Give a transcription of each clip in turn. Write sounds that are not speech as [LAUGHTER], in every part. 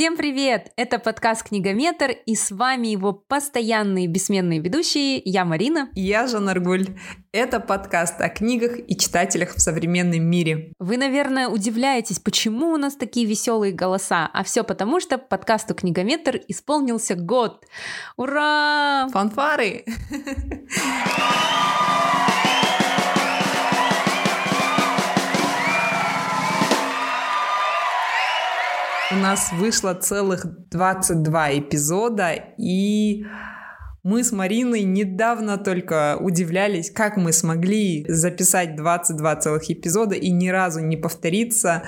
Всем привет! Это подкаст «Книгометр» и с вами его постоянные бессменные ведущие. Я Марина. Я Жанна Аргуль. Это подкаст о книгах и читателях в современном мире. Вы, наверное, удивляетесь, почему у нас такие веселые голоса, а все потому, что подкасту «Книгометр» исполнился год. Ура! Фанфары! [LAUGHS] У нас вышло целых 22 эпизода, и мы с Мариной недавно только удивлялись, как мы смогли записать 22 целых эпизода и ни разу не повториться.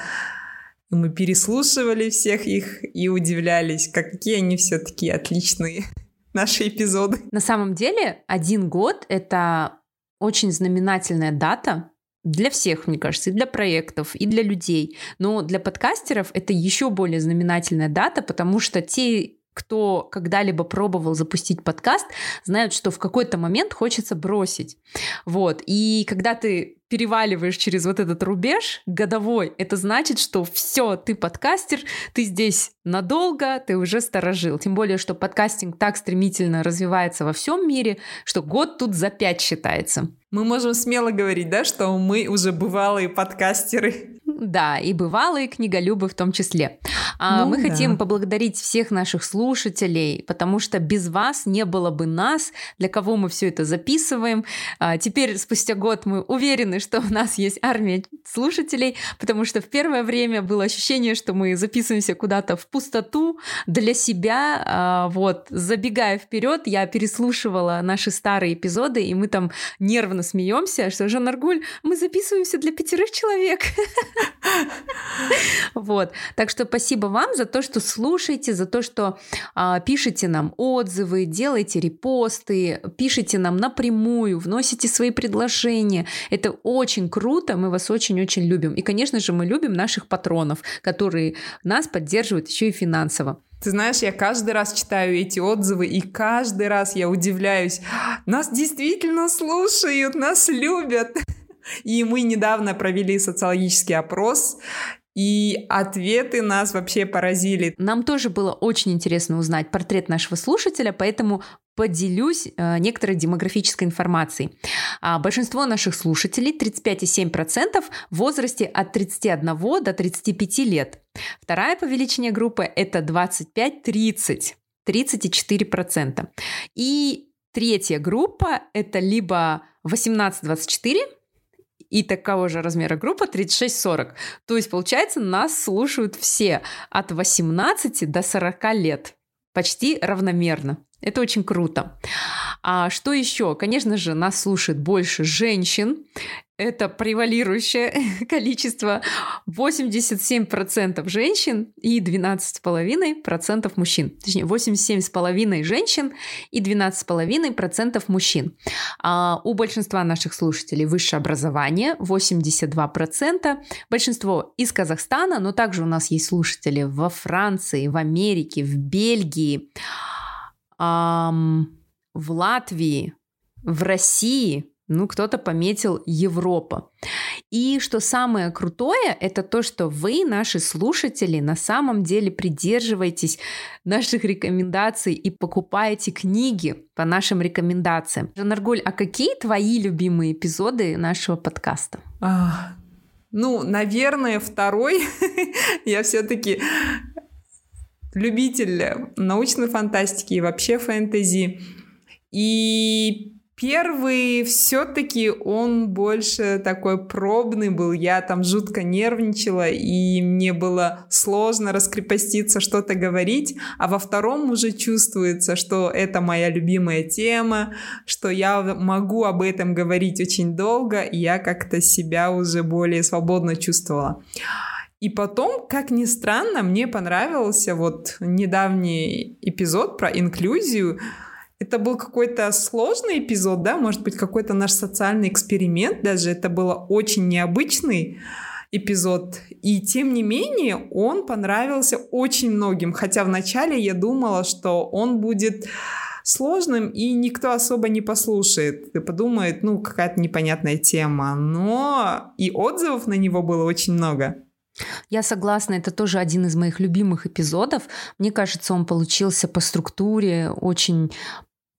Мы переслушивали всех их и удивлялись, какие они все-таки отличные, [LAUGHS] наши эпизоды. На самом деле, один год — это очень знаменательная дата, для всех, мне кажется, и для проектов, и для людей. Но для подкастеров это еще более знаменательная дата, потому что те кто когда-либо пробовал запустить подкаст, знают, что в какой-то момент хочется бросить. Вот. И когда ты переваливаешь через вот этот рубеж годовой, это значит, что все, ты подкастер, ты здесь надолго, ты уже сторожил. Тем более, что подкастинг так стремительно развивается во всем мире, что год тут за пять считается. Мы можем смело говорить, да, что мы уже бывалые подкастеры. Да, и бывалые книголюбы в том числе. А, ну, мы да. хотим поблагодарить всех наших слушателей, потому что без вас не было бы нас, для кого мы все это записываем. А, теперь, спустя год, мы уверены, что у нас есть армия слушателей, потому что в первое время было ощущение, что мы записываемся куда-то в пустоту для себя. А, вот, забегая вперед, я переслушивала наши старые эпизоды, и мы там нервно смеемся, что Жан Аргуль, мы записываемся для пятерых человек. [LAUGHS] Вот. Так что спасибо вам за то, что слушаете, за то, что а, пишете нам отзывы, делаете репосты, пишите нам напрямую, вносите свои предложения. Это очень круто, мы вас очень-очень любим. И, конечно же, мы любим наших патронов, которые нас поддерживают еще и финансово. Ты знаешь, я каждый раз читаю эти отзывы, и каждый раз я удивляюсь. Нас действительно слушают, нас любят. И мы недавно провели социологический опрос, и ответы нас вообще поразили. Нам тоже было очень интересно узнать портрет нашего слушателя, поэтому поделюсь э, некоторой демографической информацией. А, большинство наших слушателей, 35,7%, в возрасте от 31 до 35 лет. Вторая по величине группа – это 25-30, 34%. И третья группа – это либо 18-24, и такого же размера группа 36-40. То есть, получается, нас слушают все от 18 до 40 лет. Почти равномерно. Это очень круто. А что еще? Конечно же, нас слушает больше женщин. Это превалирующее [LAUGHS] количество. 87% женщин и 12,5% мужчин. Точнее, 87,5% женщин и 12,5% мужчин. А у большинства наших слушателей высшее образование, 82%. Большинство из Казахстана, но также у нас есть слушатели во Франции, в Америке, в Бельгии в Латвии, в России, ну, кто-то пометил Европа. И что самое крутое, это то, что вы, наши слушатели, на самом деле придерживаетесь наших рекомендаций и покупаете книги по нашим рекомендациям. Жанаргуль, а какие твои любимые эпизоды нашего подкаста? А, ну, наверное, второй. [LAUGHS] Я все-таки любитель научной фантастики и вообще фэнтези. И первый все-таки он больше такой пробный был. Я там жутко нервничала, и мне было сложно раскрепоститься, что-то говорить. А во втором уже чувствуется, что это моя любимая тема, что я могу об этом говорить очень долго, и я как-то себя уже более свободно чувствовала. И потом, как ни странно, мне понравился вот недавний эпизод про инклюзию. Это был какой-то сложный эпизод, да, может быть, какой-то наш социальный эксперимент даже. Это было очень необычный эпизод. И тем не менее, он понравился очень многим. Хотя вначале я думала, что он будет сложным, и никто особо не послушает. И подумает, ну, какая-то непонятная тема. Но и отзывов на него было очень много. Я согласна, это тоже один из моих любимых эпизодов. Мне кажется, он получился по структуре очень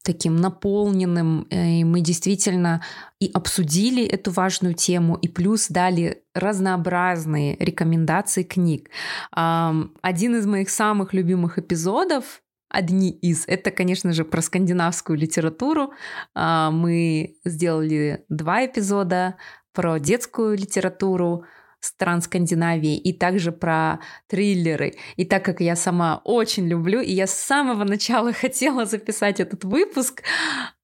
таким наполненным, э, и мы действительно и обсудили эту важную тему, и плюс дали разнообразные рекомендации книг. Один из моих самых любимых эпизодов одни из. Это, конечно же, про скандинавскую литературу. А, мы сделали два эпизода про детскую литературу, стран Скандинавии и также про триллеры. И так как я сама очень люблю, и я с самого начала [LAUGHS] хотела записать этот выпуск,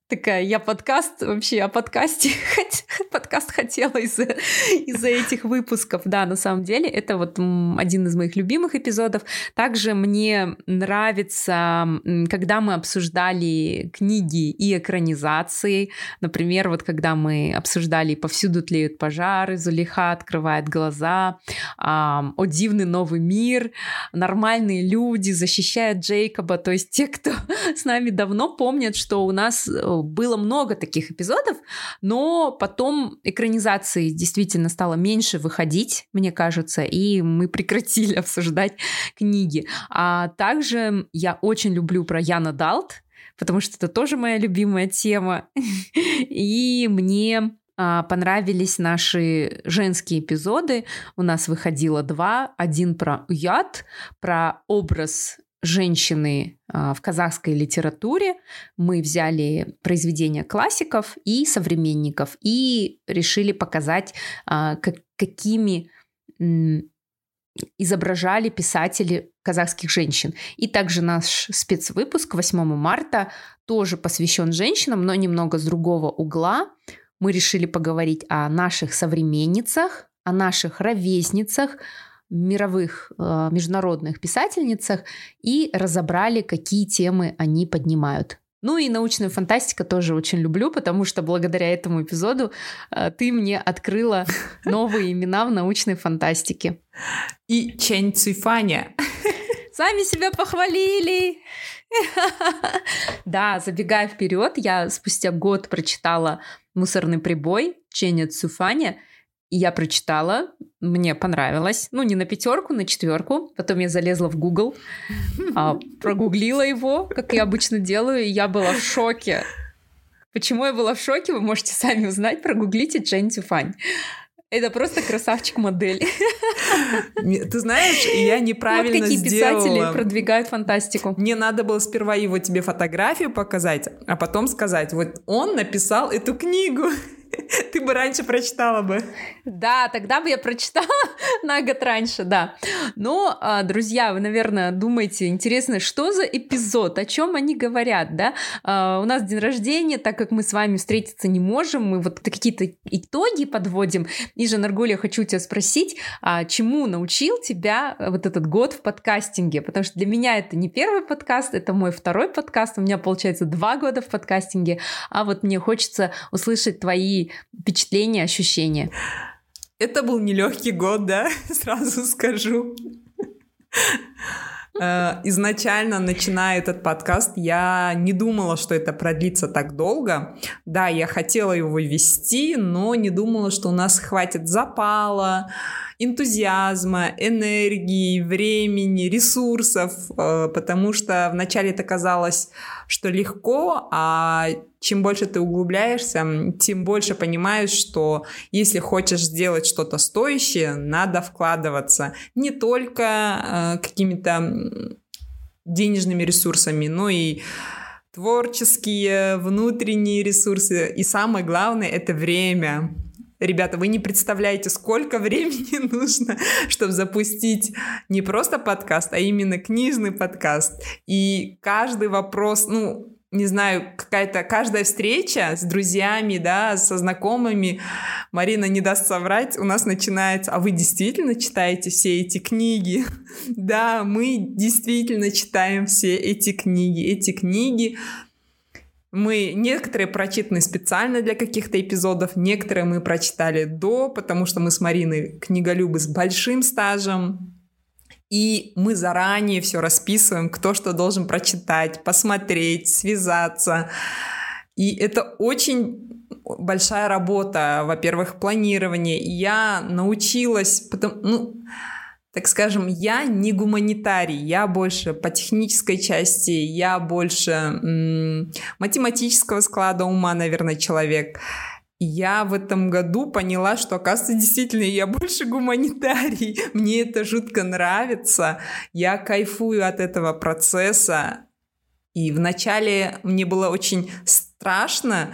такая, я подкаст вообще о подкасте, [LAUGHS] подкаст хотела из-за из этих выпусков. Да, на самом деле, это вот один из моих любимых эпизодов. Также мне нравится, когда мы обсуждали книги и экранизации. Например, вот когда мы обсуждали «Повсюду тлеют пожары», «Зулиха открывает глаза», «О дивный новый мир», «Нормальные люди», «Защищают Джейкоба». То есть те, кто [LAUGHS] с нами давно помнят, что у нас было много таких эпизодов, но потом экранизации действительно стало меньше выходить, мне кажется, и мы прекратили [LAUGHS] обсуждать книги. А также я очень люблю про Яна Далт, потому что это тоже моя любимая тема. [LAUGHS] И мне а, понравились наши женские эпизоды. У нас выходило два. Один про уят, про образ женщины а, в казахской литературе. Мы взяли произведения классиков и современников и решили показать, а, какими изображали писатели казахских женщин. И также наш спецвыпуск 8 марта тоже посвящен женщинам, но немного с другого угла. Мы решили поговорить о наших современницах, о наших ровесницах, мировых э, международных писательницах и разобрали, какие темы они поднимают. Ну и научную фантастику тоже очень люблю, потому что благодаря этому эпизоду э, ты мне открыла [LAUGHS] новые имена в научной фантастике. И Чэнь Цифаня. [LAUGHS] Сами себя похвалили. [LAUGHS] Да, забегая вперед, я спустя год прочитала «Мусорный прибой» Ченя Цуфаня, я прочитала, мне понравилось. Ну, не на пятерку, на четверку. Потом я залезла в Google, а, прогуглила его, как я обычно делаю, и я была в шоке. Почему я была в шоке, вы можете сами узнать. Прогуглите Джен Тюфань. Это просто красавчик-модель. Ты знаешь, я неправильно вот какие сделала. писатели продвигают фантастику. Мне надо было сперва его тебе фотографию показать, а потом сказать, вот он написал эту книгу. [LAUGHS] Ты бы раньше прочитала бы. Да, тогда бы я прочитала [LAUGHS] на год раньше, да. Но, а, друзья, вы, наверное, думаете, интересно, что за эпизод, о чем они говорят, да? А, у нас день рождения, так как мы с вами встретиться не можем, мы вот какие-то итоги подводим. И же, Наргуль, хочу тебя спросить, а чему научил тебя вот этот год в подкастинге? Потому что для меня это не первый подкаст, это мой второй подкаст, у меня получается два года в подкастинге, а вот мне хочется услышать твои впечатления, ощущения? Это был нелегкий год, да, [LAUGHS] сразу скажу. Э, изначально, начиная этот подкаст, я не думала, что это продлится так долго. Да, я хотела его вести, но не думала, что у нас хватит запала, энтузиазма, энергии, времени, ресурсов, э, потому что вначале это казалось, что легко, а чем больше ты углубляешься, тем больше понимаешь, что если хочешь сделать что-то стоящее, надо вкладываться не только э, какими-то денежными ресурсами, но и творческие, внутренние ресурсы. И самое главное — это время. Ребята, вы не представляете, сколько времени [LAUGHS] нужно, чтобы запустить не просто подкаст, а именно книжный подкаст. И каждый вопрос, ну, не знаю, какая-то каждая встреча с друзьями, да, со знакомыми, Марина не даст соврать, у нас начинается, а вы действительно читаете все эти книги? [LAUGHS] да, мы действительно читаем все эти книги. Эти книги мы некоторые прочитаны специально для каких-то эпизодов, некоторые мы прочитали до, потому что мы с Мариной книголюбы с большим стажем, и мы заранее все расписываем, кто что должен прочитать, посмотреть, связаться. И это очень большая работа, во-первых, планирование. И я научилась, потом, ну, так скажем, я не гуманитарий, я больше по технической части, я больше м- математического склада ума, наверное, человек. Я в этом году поняла, что, оказывается, действительно, я больше гуманитарий. [LAUGHS] Мне это жутко нравится. Я кайфую от этого процесса. И вначале мне было очень страшно,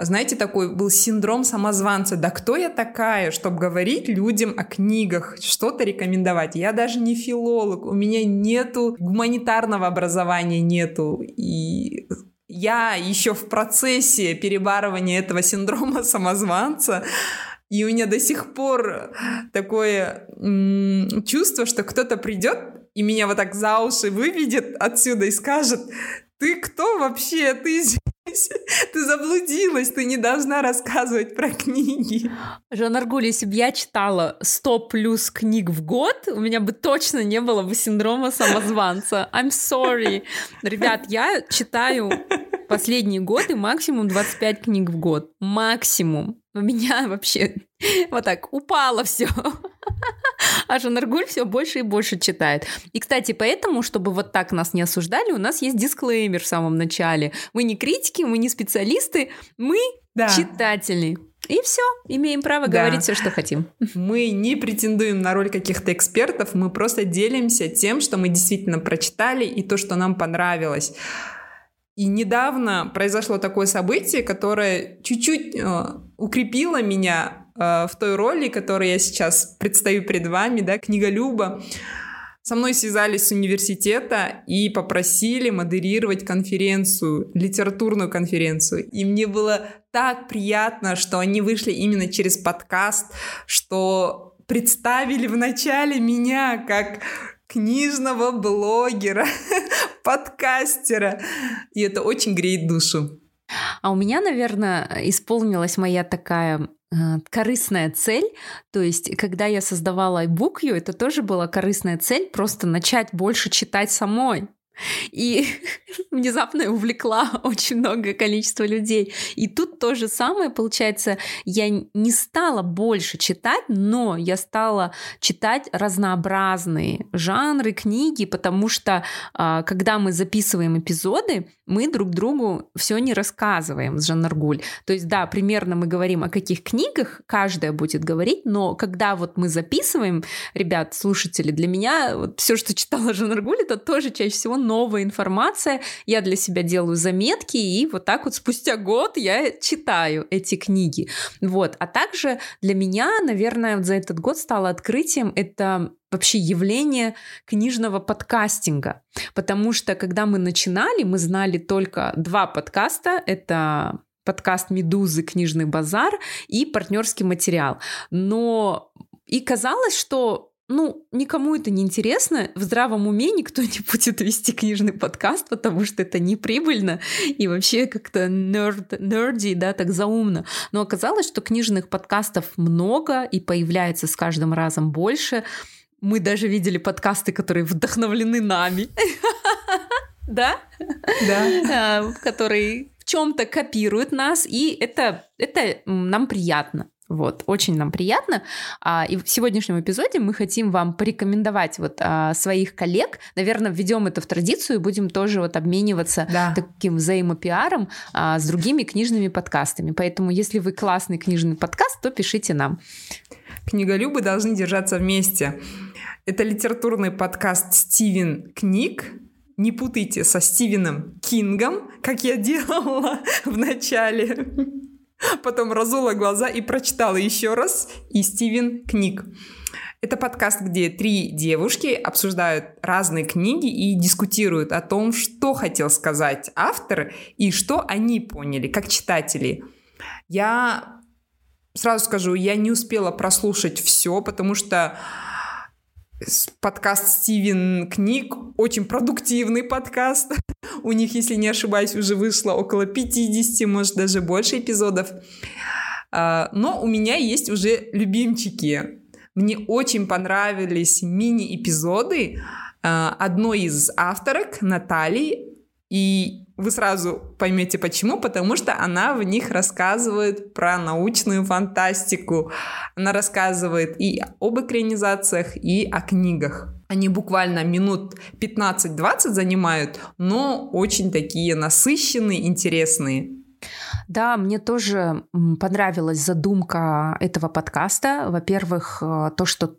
знаете, такой был синдром самозванца. Да кто я такая, чтобы говорить людям о книгах, что-то рекомендовать? Я даже не филолог, у меня нету гуманитарного образования, нету. И я еще в процессе перебарывания этого синдрома самозванца, и у меня до сих пор такое чувство, что кто-то придет и меня вот так за уши выведет отсюда и скажет, ты кто вообще? Ты [LAUGHS] Ты заблудилась, ты не должна рассказывать про книги. Жан Аргуль, если бы я читала 100 плюс книг в год, у меня бы точно не было бы синдрома самозванца. I'm sorry. Ребят, я читаю последние годы максимум 25 книг в год. Максимум. У меня вообще [LAUGHS] вот так упало все. [LAUGHS] А Жанаргуль все больше и больше читает. И, кстати, поэтому, чтобы вот так нас не осуждали, у нас есть дисклеймер в самом начале. Мы не критики, мы не специалисты, мы да. читатели. И все, имеем право да. говорить все, что хотим. [LAUGHS] Мы не претендуем на роль каких-то экспертов, мы просто делимся тем, что мы действительно прочитали и то, что нам понравилось. И недавно произошло такое событие, которое чуть-чуть э, укрепило меня в той роли, которой я сейчас предстаю перед вами, да, книголюба. Со мной связались с университета и попросили модерировать конференцию, литературную конференцию. И мне было так приятно, что они вышли именно через подкаст, что представили вначале меня как книжного блогера, [LAUGHS] подкастера. И это очень греет душу. А у меня, наверное, исполнилась моя такая э, корыстная цель. То есть, когда я создавала iBookU, это тоже была корыстная цель, просто начать больше читать самой и [LAUGHS] внезапно увлекла [LAUGHS] очень многое количество людей. И тут то же самое, получается, я не стала больше читать, но я стала читать разнообразные жанры, книги, потому что а, когда мы записываем эпизоды, мы друг другу все не рассказываем с Жаннаргуль. То есть, да, примерно мы говорим о каких книгах, каждая будет говорить, но когда вот мы записываем, ребят, слушатели, для меня вот все, что читала [LAUGHS] Жаннаргуль, это тоже чаще всего новая информация, я для себя делаю заметки, и вот так вот спустя год я читаю эти книги. Вот. А также для меня, наверное, вот за этот год стало открытием это вообще явление книжного подкастинга. Потому что, когда мы начинали, мы знали только два подкаста. Это подкаст «Медузы. Книжный базар» и партнерский материал. Но и казалось, что ну, никому это не интересно. В здравом уме никто [LAUGHS] не будет вести книжный подкаст, потому что это не прибыльно и вообще как-то нерд, нерди, да, так заумно. Но оказалось, что книжных подкастов много и появляется с каждым разом больше. Мы даже видели подкасты, которые вдохновлены нами. [LAUGHS] Да? Да. Которые в чем-то копируют нас, и это, это нам приятно. Вот, очень нам приятно. А, и в сегодняшнем эпизоде мы хотим вам порекомендовать вот а, своих коллег. Наверное, введем это в традицию и будем тоже вот обмениваться да. таким взаимопиаром а, с другими книжными подкастами. Поэтому, если вы классный книжный подкаст, то пишите нам. Книголюбы должны держаться вместе. Это литературный подкаст «Стивен книг», не путайте со Стивеном Кингом, как я делала [LAUGHS] в начале. Потом разула глаза и прочитала еще раз и Стивен книг. Это подкаст, где три девушки обсуждают разные книги и дискутируют о том, что хотел сказать автор и что они поняли, как читатели. Я сразу скажу, я не успела прослушать все, потому что подкаст Стивен Книг, очень продуктивный подкаст. [LAUGHS] У них, если не ошибаюсь, уже вышло около 50, может даже больше эпизодов. А, но у меня есть уже любимчики. Мне очень понравились мини-эпизоды а, одной из авторок, Натальи. И Вы сразу поймете почему, потому что она в них рассказывает про научную фантастику. Она рассказывает и об экранизациях, и о книгах. Они буквально минут 15-20 занимают, но очень такие насыщенные, интересные. Да, мне тоже понравилась задумка этого подкаста. Во-первых, э, то, что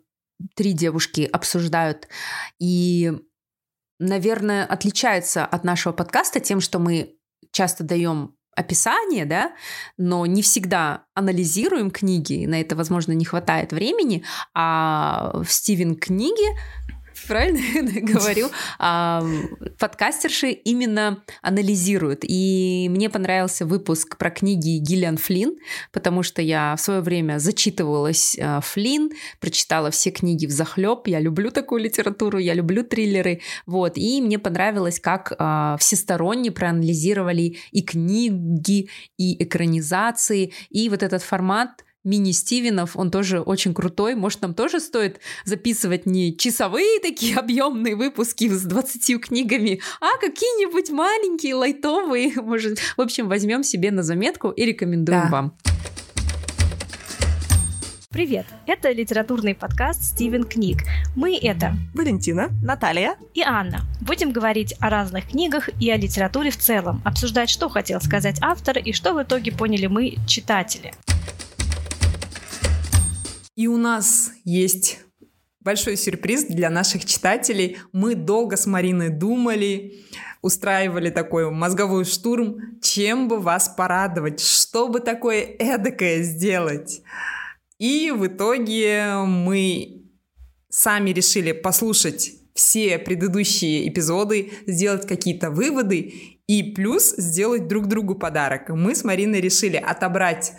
три девушки обсуждают и, наверное, отличается от нашего подкаста тем, что мы часто даем описание, да, но не всегда анализируем книги, на это, возможно, не хватает времени, а в Стивен книге правильно [LAUGHS] говорю, подкастерши именно анализируют. И мне понравился выпуск про книги Гиллиан Флинн, потому что я в свое время зачитывалась а, Флинн, прочитала все книги в захлеб. Я люблю такую литературу, я люблю триллеры. Вот. И мне понравилось, как а, всесторонне проанализировали и книги, и экранизации, и вот этот формат мини-Стивенов, он тоже очень крутой. Может, нам тоже стоит записывать не часовые такие объемные выпуски с 20 книгами, а какие-нибудь маленькие, лайтовые. [LAUGHS] Может, в общем, возьмем себе на заметку и рекомендуем да. вам. Привет! Это литературный подкаст «Стивен книг». Мы — это Валентина, Наталья и Анна. Будем говорить о разных книгах и о литературе в целом, обсуждать, что хотел сказать автор и что в итоге поняли мы, читатели. И у нас есть большой сюрприз для наших читателей. Мы долго с Мариной думали, устраивали такой мозговой штурм, чем бы вас порадовать, что бы такое эдакое сделать. И в итоге мы сами решили послушать все предыдущие эпизоды, сделать какие-то выводы и плюс сделать друг другу подарок. Мы с Мариной решили отобрать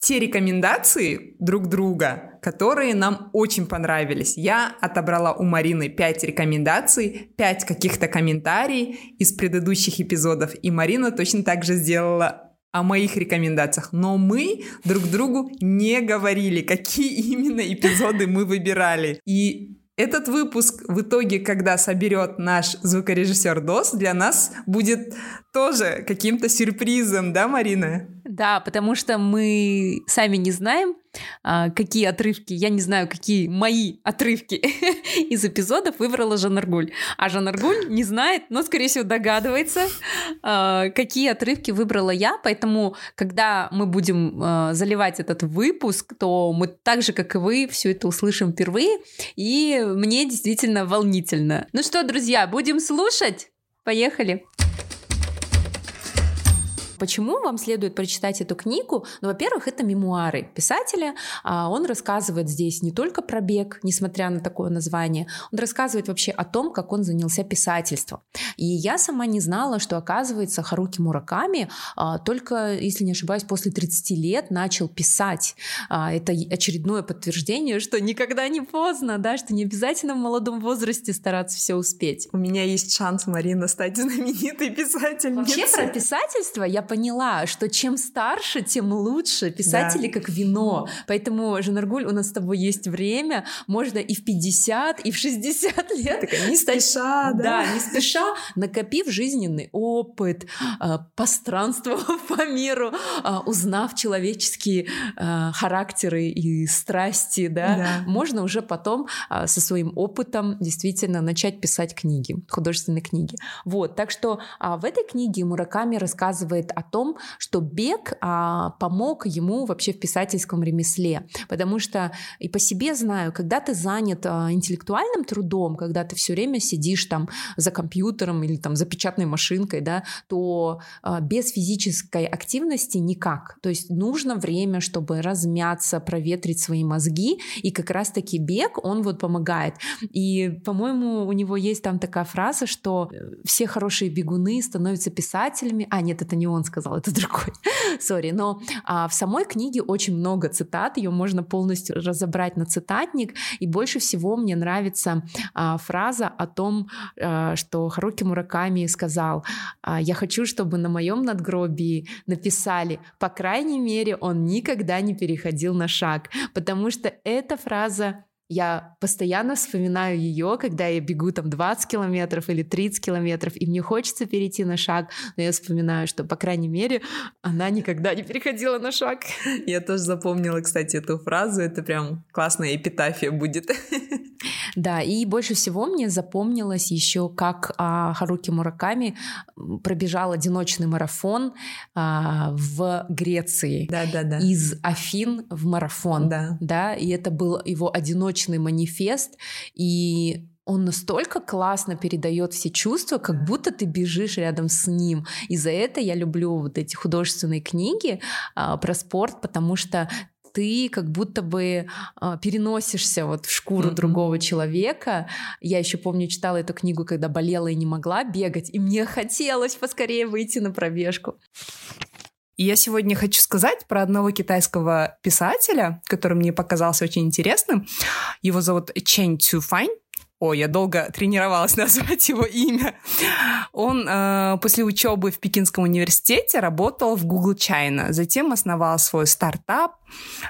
те рекомендации друг друга, которые нам очень понравились. Я отобрала у Марины 5 рекомендаций, 5 каких-то комментариев из предыдущих эпизодов, и Марина точно так же сделала о моих рекомендациях, но мы друг другу не говорили, какие [LAUGHS] именно эпизоды мы выбирали. И этот выпуск в итоге, когда соберет наш звукорежиссер ДОС, для нас будет тоже каким-то сюрпризом, да, Марина? Да, потому что мы сами не знаем, а, какие отрывки, я не знаю, какие мои отрывки [LAUGHS] из эпизодов выбрала Жанаргуль. А Жанаргуль не знает, но, скорее всего, догадывается, а, какие отрывки выбрала я. Поэтому, когда мы будем а, заливать этот выпуск, то мы так же, как и вы, все это услышим впервые. И мне действительно волнительно. Ну что, друзья, будем слушать? Поехали! Почему вам следует прочитать эту книгу? Ну, во-первых, это мемуары писателя. А он рассказывает здесь не только про бег, несмотря на такое название, он рассказывает вообще о том, как он занялся писательством. И я сама не знала, что, оказывается, Харуки Мураками а, только, если не ошибаюсь, после 30 лет начал писать. А, это очередное подтверждение, что никогда не поздно, да, что не обязательно в молодом возрасте стараться все успеть. У меня есть шанс, Марина, стать знаменитой писательницей. Вообще про писательство я поняла, что чем старше, тем лучше. Писатели да. как вино. Поэтому, Жанаргуль, у нас с тобой есть время. Можно и в 50, и в 60 лет. Такая, не стать, спеша, да? Да, не спеша, накопив жизненный опыт, а, постранствовав [LAUGHS] по миру, а, узнав человеческие а, характеры и страсти, да, да. можно уже потом со своим опытом действительно начать писать книги, художественные книги. Вот, так что в этой книге Мураками рассказывает о том, что бег а, помог ему вообще в писательском ремесле. Потому что и по себе знаю, когда ты занят а, интеллектуальным трудом, когда ты все время сидишь там за компьютером или там за печатной машинкой, да, то а, без физической активности никак. То есть нужно время, чтобы размяться, проветрить свои мозги, и как раз-таки бег, он вот помогает. И, по-моему, у него есть там такая фраза, что э, все хорошие бегуны становятся писателями. А, нет, это не он сказал, это [LAUGHS] другой. Сори. Но а, в самой книге очень много цитат, ее можно полностью разобрать на цитатник. И больше всего мне нравится а, фраза о том, а, что Харуки Мураками сказал, а, я хочу, чтобы на моем надгробии написали, по крайней мере, он никогда не переходил на шаг, потому что эта фраза Я постоянно вспоминаю ее, когда я бегу там 20 километров или 30 километров, и мне хочется перейти на шаг, но я вспоминаю, что, по крайней мере, она никогда не переходила на шаг. [LAUGHS] Я тоже запомнила, кстати, эту фразу. Это прям классная эпитафия будет. [LAUGHS] Да, и больше всего мне запомнилось еще, как а, Харуки Мураками пробежал одиночный марафон а, в Греции. Да, да, да. Из Афин в марафон. Да. Да, и это был его одиночный манифест. И он настолько классно передает все чувства, как будто ты бежишь рядом с ним. И за это я люблю вот эти художественные книги а, про спорт, потому что ты как будто бы э, переносишься вот в шкуру mm-hmm. другого человека. Я еще помню, читала эту книгу, когда болела и не могла бегать, и мне хотелось поскорее выйти на пробежку. Я сегодня хочу сказать про одного китайского писателя, который мне показался очень интересным. Его зовут Чэнь Цюфань. Ой, я долго тренировалась [LAUGHS] назвать его имя. Он э, после учебы в Пекинском университете работал в Google China, затем основал свой стартап.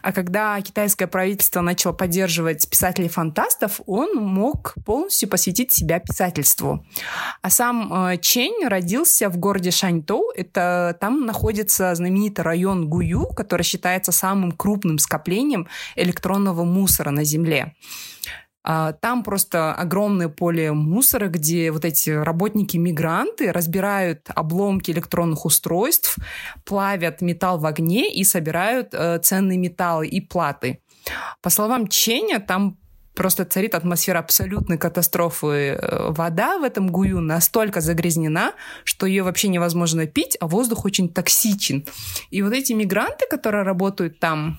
А когда китайское правительство начало поддерживать писателей-фантастов, он мог полностью посвятить себя писательству. А сам э, Чень родился в городе Шаньтоу. Это там находится знаменитый район Гую, который считается самым крупным скоплением электронного мусора на Земле. А, там просто огромное поле мусора, где вот эти работники-мигранты разбирают обломки электронных устройств, плавят металл в огне и собирают э, ценные металлы и платы. По словам Ченя, там просто царит атмосфера абсолютной катастрофы. Э, вода в этом гую настолько загрязнена, что ее вообще невозможно пить, а воздух очень токсичен. И вот эти мигранты, которые работают там,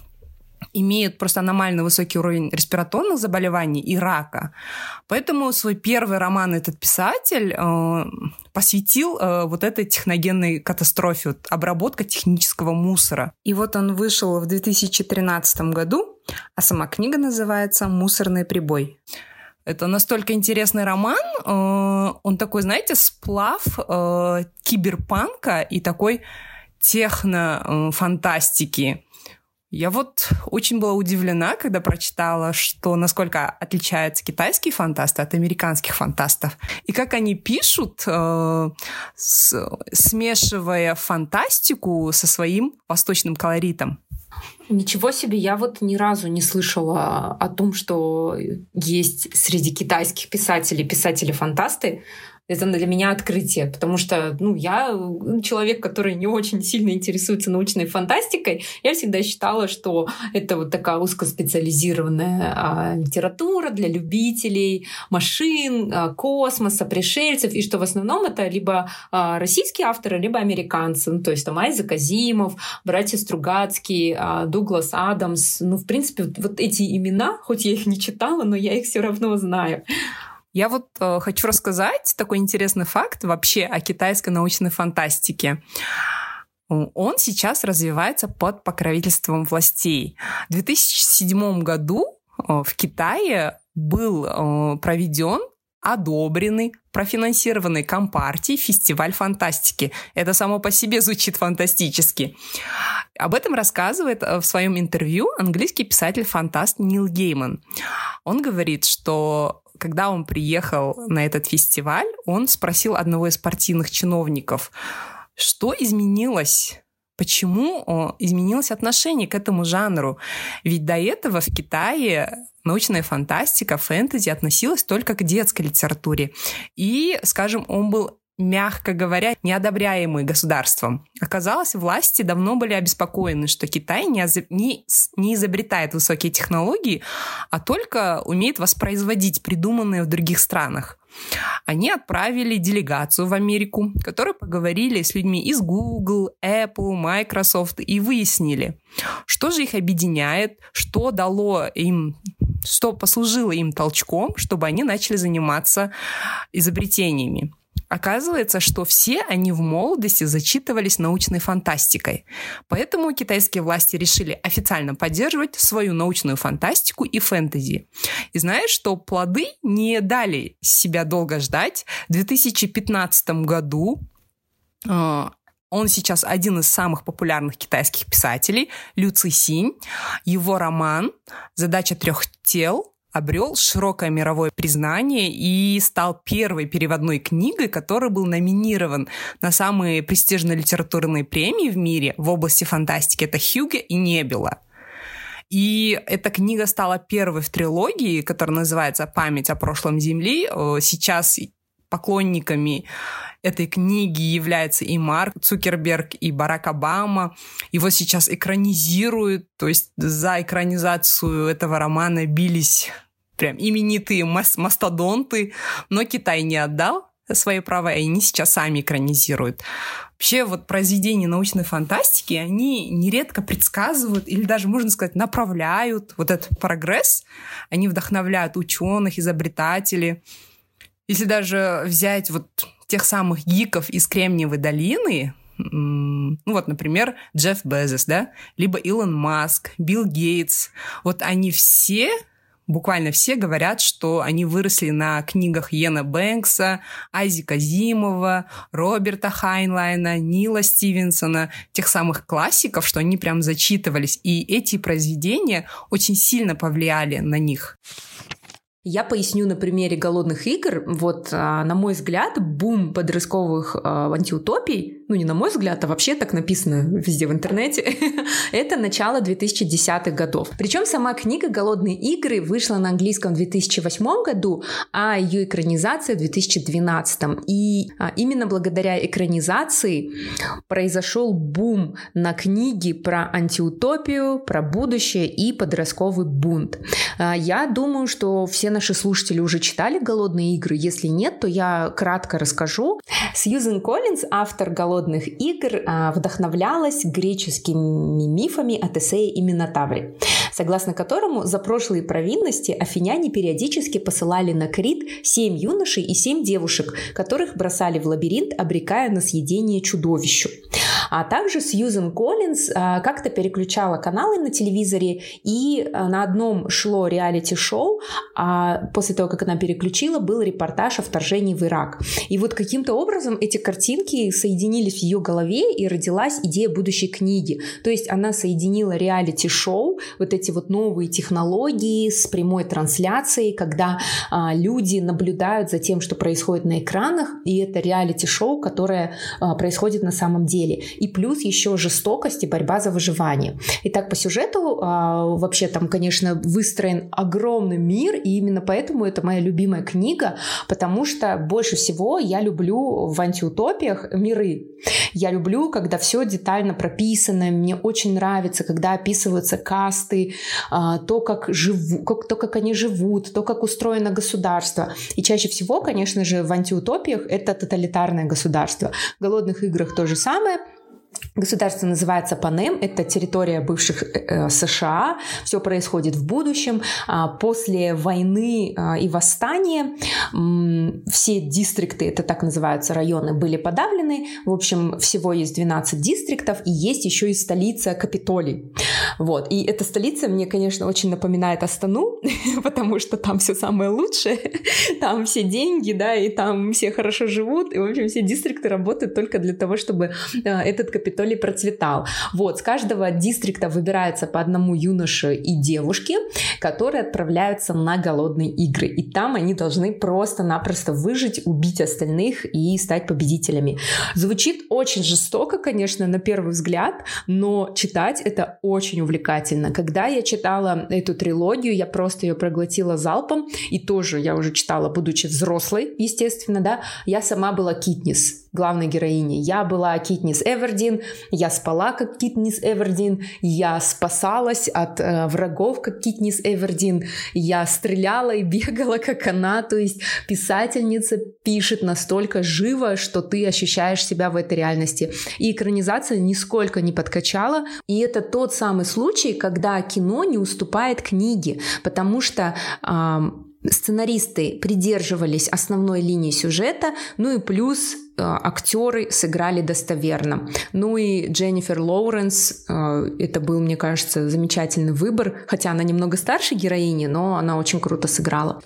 имеют просто аномально высокий уровень респираторных заболеваний и рака. Поэтому свой первый роман этот писатель э, посвятил э, вот этой техногенной катастрофе, вот, обработка технического мусора. И вот он вышел в 2013 году, а сама книга называется «Мусорный прибой». Это настолько интересный роман. Э, он такой, знаете, сплав э, киберпанка и такой техно-фантастики. Я вот очень была удивлена, когда прочитала, что насколько отличаются китайские фантасты от американских фантастов. И как они пишут, э, с, смешивая фантастику со своим восточным колоритом. Ничего себе, я вот ни разу не слышала о том, что есть среди китайских писателей писатели-фантасты. Это для меня открытие, потому что ну, я человек, который не очень сильно интересуется научной фантастикой. Я всегда считала, что это вот такая узкоспециализированная а, литература для любителей машин, а, космоса, пришельцев, и что в основном это либо а, российские авторы, либо американцы. Ну, то есть там Айзек Азимов, братья Стругацкие, а, Дуглас Адамс. Ну, в принципе, вот, вот эти имена, хоть я их не читала, но я их все равно знаю. Я вот э, хочу рассказать такой интересный факт вообще о китайской научной фантастике. Он сейчас развивается под покровительством властей. В 2007 году э, в Китае был э, проведен одобренный, профинансированный Компартией фестиваль фантастики. Это само по себе звучит фантастически. Об этом рассказывает в своем интервью английский писатель-фантаст Нил Гейман. Он говорит, что когда он приехал на этот фестиваль, он спросил одного из партийных чиновников, что изменилось почему изменилось отношение к этому жанру. Ведь до этого в Китае научная фантастика, фэнтези относилась только к детской литературе. И, скажем, он был мягко говоря, неодобряемый государством. Оказалось, власти давно были обеспокоены, что Китай не, не, не изобретает высокие технологии, а только умеет воспроизводить придуманные в других странах. Они отправили делегацию в Америку, которые поговорили с людьми из Google, Apple, Microsoft и выяснили, что же их объединяет, что дало им, что послужило им толчком, чтобы они начали заниматься изобретениями. Оказывается, что все они в молодости зачитывались научной фантастикой. Поэтому китайские власти решили официально поддерживать свою научную фантастику и фэнтези. И знаешь, что плоды не дали себя долго ждать. В 2015 году э, он сейчас один из самых популярных китайских писателей, Лю Цисинь. Его роман «Задача трех тел» обрел широкое мировое признание и стал первой переводной книгой, который был номинирован на самые престижные литературные премии в мире в области фантастики. Это Хьюге и Небела. И эта книга стала первой в трилогии, которая называется «Память о прошлом Земли». Сейчас поклонниками этой книги являются и Марк Цукерберг, и Барак Обама. Его сейчас экранизируют, то есть за экранизацию этого романа бились прям именитые мастодонты, но Китай не отдал свои права, и они сейчас сами экранизируют. Вообще вот произведения научной фантастики, они нередко предсказывают или даже, можно сказать, направляют вот этот прогресс. Они вдохновляют ученых, изобретателей. Если даже взять вот тех самых гиков из Кремниевой долины, ну вот, например, Джефф Безос, да, либо Илон Маск, Билл Гейтс, вот они все буквально все говорят, что они выросли на книгах Йена Бэнкса, Айзека Зимова, Роберта Хайнлайна, Нила Стивенсона, тех самых классиков, что они прям зачитывались. И эти произведения очень сильно повлияли на них. Я поясню на примере «Голодных игр». Вот, а, на мой взгляд, бум подростковых а, антиутопий, ну не на мой взгляд, а вообще так написано везде в интернете, [LAUGHS] это начало 2010-х годов. Причем сама книга «Голодные игры» вышла на английском в 2008 году, а ее экранизация в 2012. И а, именно благодаря экранизации произошел бум на книги про антиутопию, про будущее и подростковый бунт. Я думаю, что все наши слушатели уже читали «Голодные игры». Если нет, то я кратко расскажу. Сьюзен Коллинз, автор «Голодных игр», а, вдохновлялась греческими мифами о Тесее и Минотавре, согласно которому за прошлые провинности афиняне периодически посылали на Крит семь юношей и семь девушек, которых бросали в лабиринт, обрекая на съедение чудовищу. А также Сьюзен Коллинз а, как-то переключала каналы на телевизоре, и а, на одном шло реалити-шоу, а после того, как она переключила, был репортаж о вторжении в Ирак. И вот каким-то образом эти картинки соединились в ее голове, и родилась идея будущей книги. То есть она соединила реалити-шоу, вот эти вот новые технологии с прямой трансляцией, когда а, люди наблюдают за тем, что происходит на экранах, и это реалити-шоу, которое а, происходит на самом деле и плюс еще жестокость и борьба за выживание. Итак, по сюжету а, вообще там, конечно, выстроен огромный мир, и именно поэтому это моя любимая книга, потому что больше всего я люблю в антиутопиях миры. Я люблю, когда все детально прописано, мне очень нравится, когда описываются касты, а, то, как живу, как, то, как они живут, то, как устроено государство. И чаще всего, конечно же, в антиутопиях это тоталитарное государство. В голодных играх то же самое – Государство называется Панем, это территория бывших э, э США, все происходит в будущем. А, после войны а, и восстания все дистрикты, это так называются районы, были подавлены. В общем, всего есть 12 дистриктов, и есть еще и столица Капитолий. Вот. И эта столица мне, конечно, очень напоминает Астану, [LAUGHS] потому что там все самое лучшее, [LAUGHS] там все деньги, да, и там все хорошо живут, и, в общем, все дистрикты работают только для того, чтобы э, этот Капитолий процветал. Вот, с каждого дистрикта выбирается по одному юноше и девушке, которые отправляются на голодные игры. И там они должны просто-напросто выжить, убить остальных и стать победителями. Звучит очень жестоко, конечно, на первый взгляд, но читать это очень увлекательно. Когда я читала эту трилогию, я просто ее проглотила залпом, и тоже я уже читала, будучи взрослой, естественно, да, я сама была Китнис главной героини. Я была Китнис Эвердин, я спала как Китнис Эвердин, я спасалась от э, врагов как Китнис Эвердин, я стреляла и [LAUGHS] бегала как она, то есть писательница пишет настолько живо, что ты ощущаешь себя в этой реальности. И экранизация нисколько не подкачала, и это тот самый случай, когда кино не уступает книге, потому что сценаристы придерживались основной линии сюжета, ну и плюс э, актеры сыграли достоверно. Ну и Дженнифер Лоуренс, э, это был, мне кажется, замечательный выбор, хотя она немного старше героини, но она очень круто сыграла.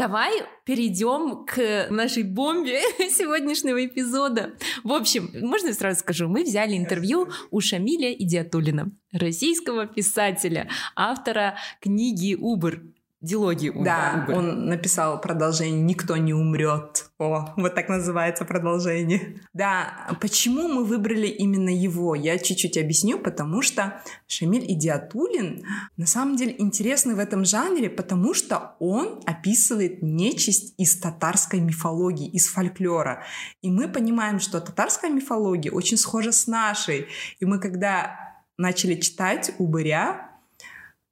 Давай перейдем к нашей бомбе [LAUGHS] сегодняшнего эпизода. В общем, можно я сразу скажу, мы взяли интервью у Шамиля Идиатулина, российского писателя, автора книги «Убер», Дилогии Да, Убер. он написал продолжение «Никто не умрет». О, вот так называется продолжение. Да, почему мы выбрали именно его? Я чуть-чуть объясню, потому что Шамиль Идиатулин на самом деле интересный в этом жанре, потому что он описывает нечисть из татарской мифологии, из фольклора. И мы понимаем, что татарская мифология очень схожа с нашей. И мы когда начали читать «Убыря»,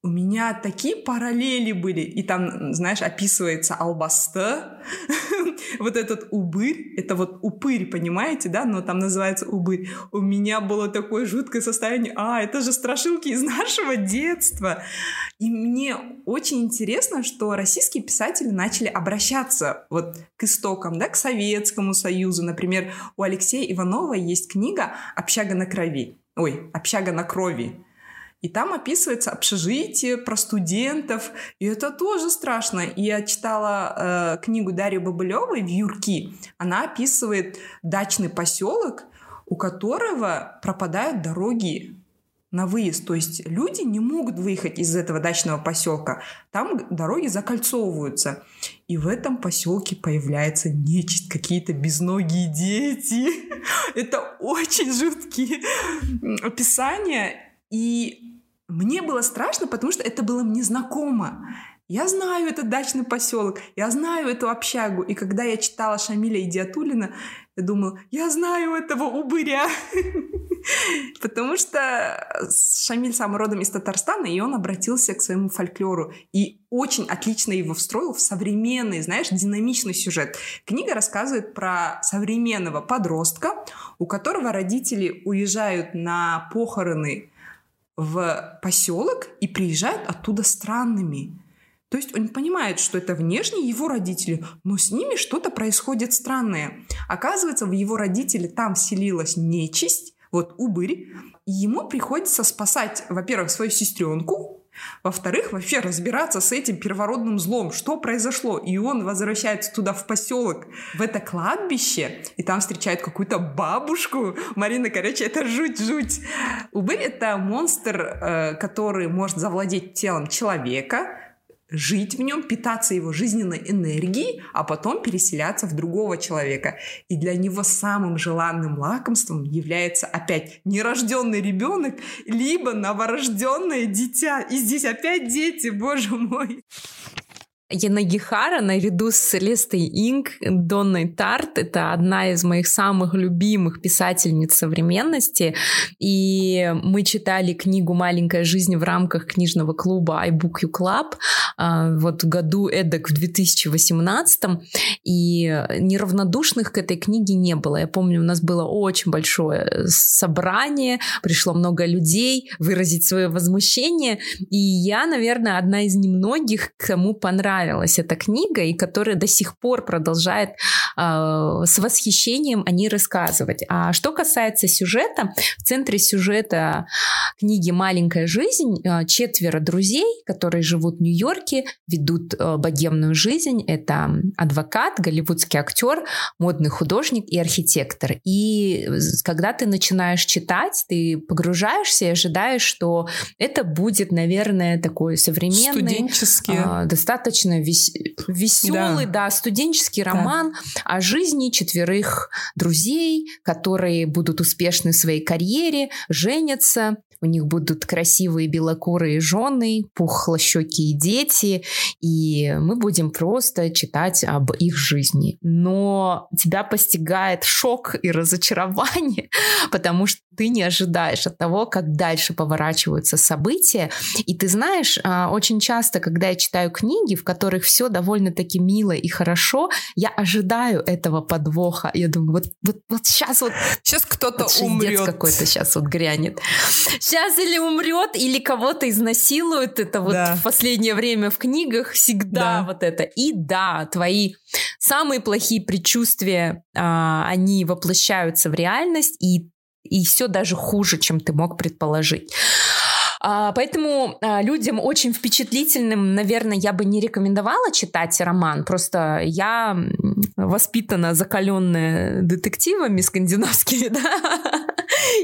у меня такие параллели были. И там, знаешь, описывается албаста, [LAUGHS] вот этот убырь, это вот упырь, понимаете, да, но там называется убырь. У меня было такое жуткое состояние, а, это же страшилки из [LAUGHS] нашего детства. И мне очень интересно, что российские писатели начали обращаться вот к истокам, да, к Советскому Союзу. Например, у Алексея Иванова есть книга «Общага на крови». Ой, «Общага на крови». И там описывается общежитие про студентов, и это тоже страшно. И я читала э, книгу Дарьи Бабылевой «Вьюрки». Она описывает дачный поселок, у которого пропадают дороги на выезд. То есть люди не могут выехать из этого дачного поселка. Там дороги закольцовываются. И в этом поселке появляется нечисть, какие-то безногие дети. [LAUGHS] Это очень жуткие описания. И мне было страшно, потому что это было мне знакомо. Я знаю этот дачный поселок, я знаю эту общагу. И когда я читала Шамиля Идиатулина, я думала, я знаю этого убыря. [LAUGHS] Потому что Шамиль сам родом из Татарстана, и он обратился к своему фольклору. И очень отлично его встроил в современный, знаешь, динамичный сюжет. Книга рассказывает про современного подростка, у которого родители уезжают на похороны в поселок и приезжают оттуда странными. То есть он понимает, что это внешне его родители, но с ними что-то происходит странное. Оказывается, в его родители там селилась нечисть, вот убырь, и ему приходится спасать, во-первых, свою сестренку, во-вторых, вообще разбираться с этим первородным злом, что произошло. И он возвращается туда, в поселок, в это кладбище, и там встречает какую-то бабушку. Марина, короче, это жуть-жуть. Убыль — это монстр, э, который может завладеть телом человека, жить в нем, питаться его жизненной энергией, а потом переселяться в другого человека. И для него самым желанным лакомством является опять нерожденный ребенок, либо новорожденное дитя. И здесь опять дети, боже мой. Янагихара наряду с Селестой Инг, Донной Тарт — это одна из моих самых любимых писательниц современности. И мы читали книгу «Маленькая жизнь» в рамках книжного клуба iBook You Club а, вот году эдак в 2018 и неравнодушных к этой книге не было. Я помню, у нас было очень большое собрание, пришло много людей выразить свое возмущение, и я, наверное, одна из немногих, кому понравилось понравилась эта книга и которая до сих пор продолжает э, с восхищением о ней рассказывать. А что касается сюжета, в центре сюжета книги «Маленькая жизнь» э, четверо друзей, которые живут в Нью-Йорке, ведут э, богемную жизнь. Это адвокат, голливудский актер, модный художник и архитектор. И когда ты начинаешь читать, ты погружаешься и ожидаешь, что это будет, наверное, такой современный, студенческий, э, достаточно достаточно вес... веселый, да. да, студенческий роман да. о жизни четверых друзей, которые будут успешны в своей карьере, женятся, у них будут красивые белокурые жены, пухлощекие дети, и мы будем просто читать об их жизни. Но тебя постигает шок и разочарование, [LAUGHS] потому что ты не ожидаешь от того, как дальше поворачиваются события. И ты знаешь, а, очень часто, когда я читаю книги, в которых все довольно-таки мило и хорошо, я ожидаю этого подвоха. Я думаю, вот, вот, вот сейчас вот... Сейчас кто-то вот умрет. какой-то сейчас вот грянет сейчас или умрет, или кого-то изнасилуют. Это вот да. в последнее время в книгах всегда да. вот это. И да, твои самые плохие предчувствия, а, они воплощаются в реальность, и, и все даже хуже, чем ты мог предположить. А, поэтому а, людям очень впечатлительным, наверное, я бы не рекомендовала читать роман. Просто я воспитана, закаленная детективами скандинавскими, [LAUGHS] да,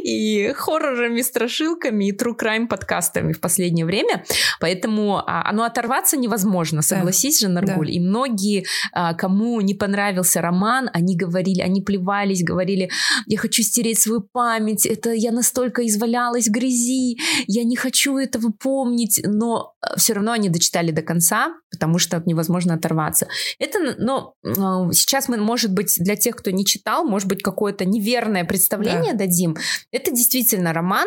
и хоррорами, страшилками, и true crime подкастами в последнее время. Поэтому а, оно оторваться невозможно, согласись же, Наргуль. Да. И многие, а, кому не понравился роман, они говорили, они плевались, говорили, я хочу стереть свою память, это я настолько извалялась в грязи, я не хочу этого помнить, но а, все равно они дочитали до конца, потому что невозможно оторваться. Это, но сейчас мы, может быть, для тех, кто не читал, может быть, какое-то неверное представление да. дадим. Это действительно роман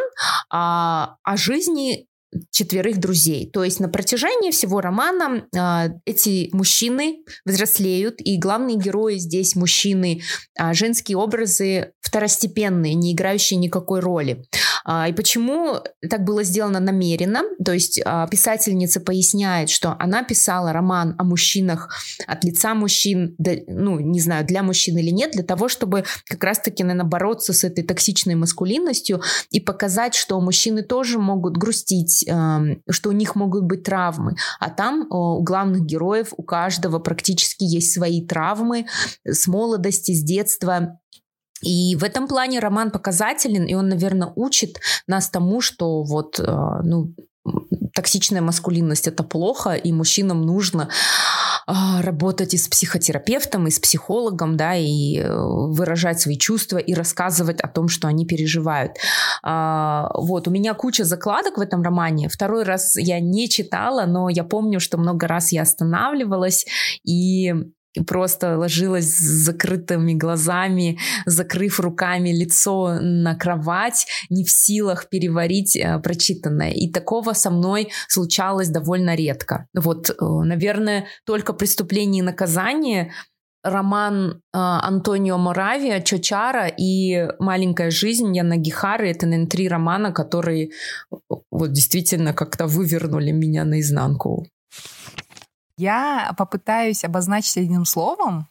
а, о жизни четверых друзей. То есть на протяжении всего романа э, эти мужчины взрослеют, и главные герои здесь мужчины, а женские образы второстепенные, не играющие никакой роли. А, и почему так было сделано намеренно? То есть а, писательница поясняет, что она писала роман о мужчинах от лица мужчин, да, ну, не знаю, для мужчин или нет, для того, чтобы как раз-таки, наверное, бороться с этой токсичной маскулинностью и показать, что мужчины тоже могут грустить, что у них могут быть травмы. А там у главных героев, у каждого практически есть свои травмы с молодости, с детства. И в этом плане роман показателен, и он, наверное, учит нас тому, что вот, э, ну, токсичная маскулинность это плохо, и мужчинам нужно а, работать и с психотерапевтом, и с психологом, да, и э, выражать свои чувства и рассказывать о том, что они переживают. А, вот, у меня куча закладок в этом романе. Второй раз я не читала, но я помню, что много раз я останавливалась и просто ложилась с закрытыми глазами, закрыв руками лицо на кровать, не в силах переварить э, прочитанное. И такого со мной случалось довольно редко. Вот, э, наверное, только «Преступление и наказание» роман э, Антонио Моравия «Чочара» и «Маленькая жизнь» Яна Гихары. Это, наверное, три романа, которые вот действительно как-то вывернули меня наизнанку. Я попытаюсь обозначить одним словом,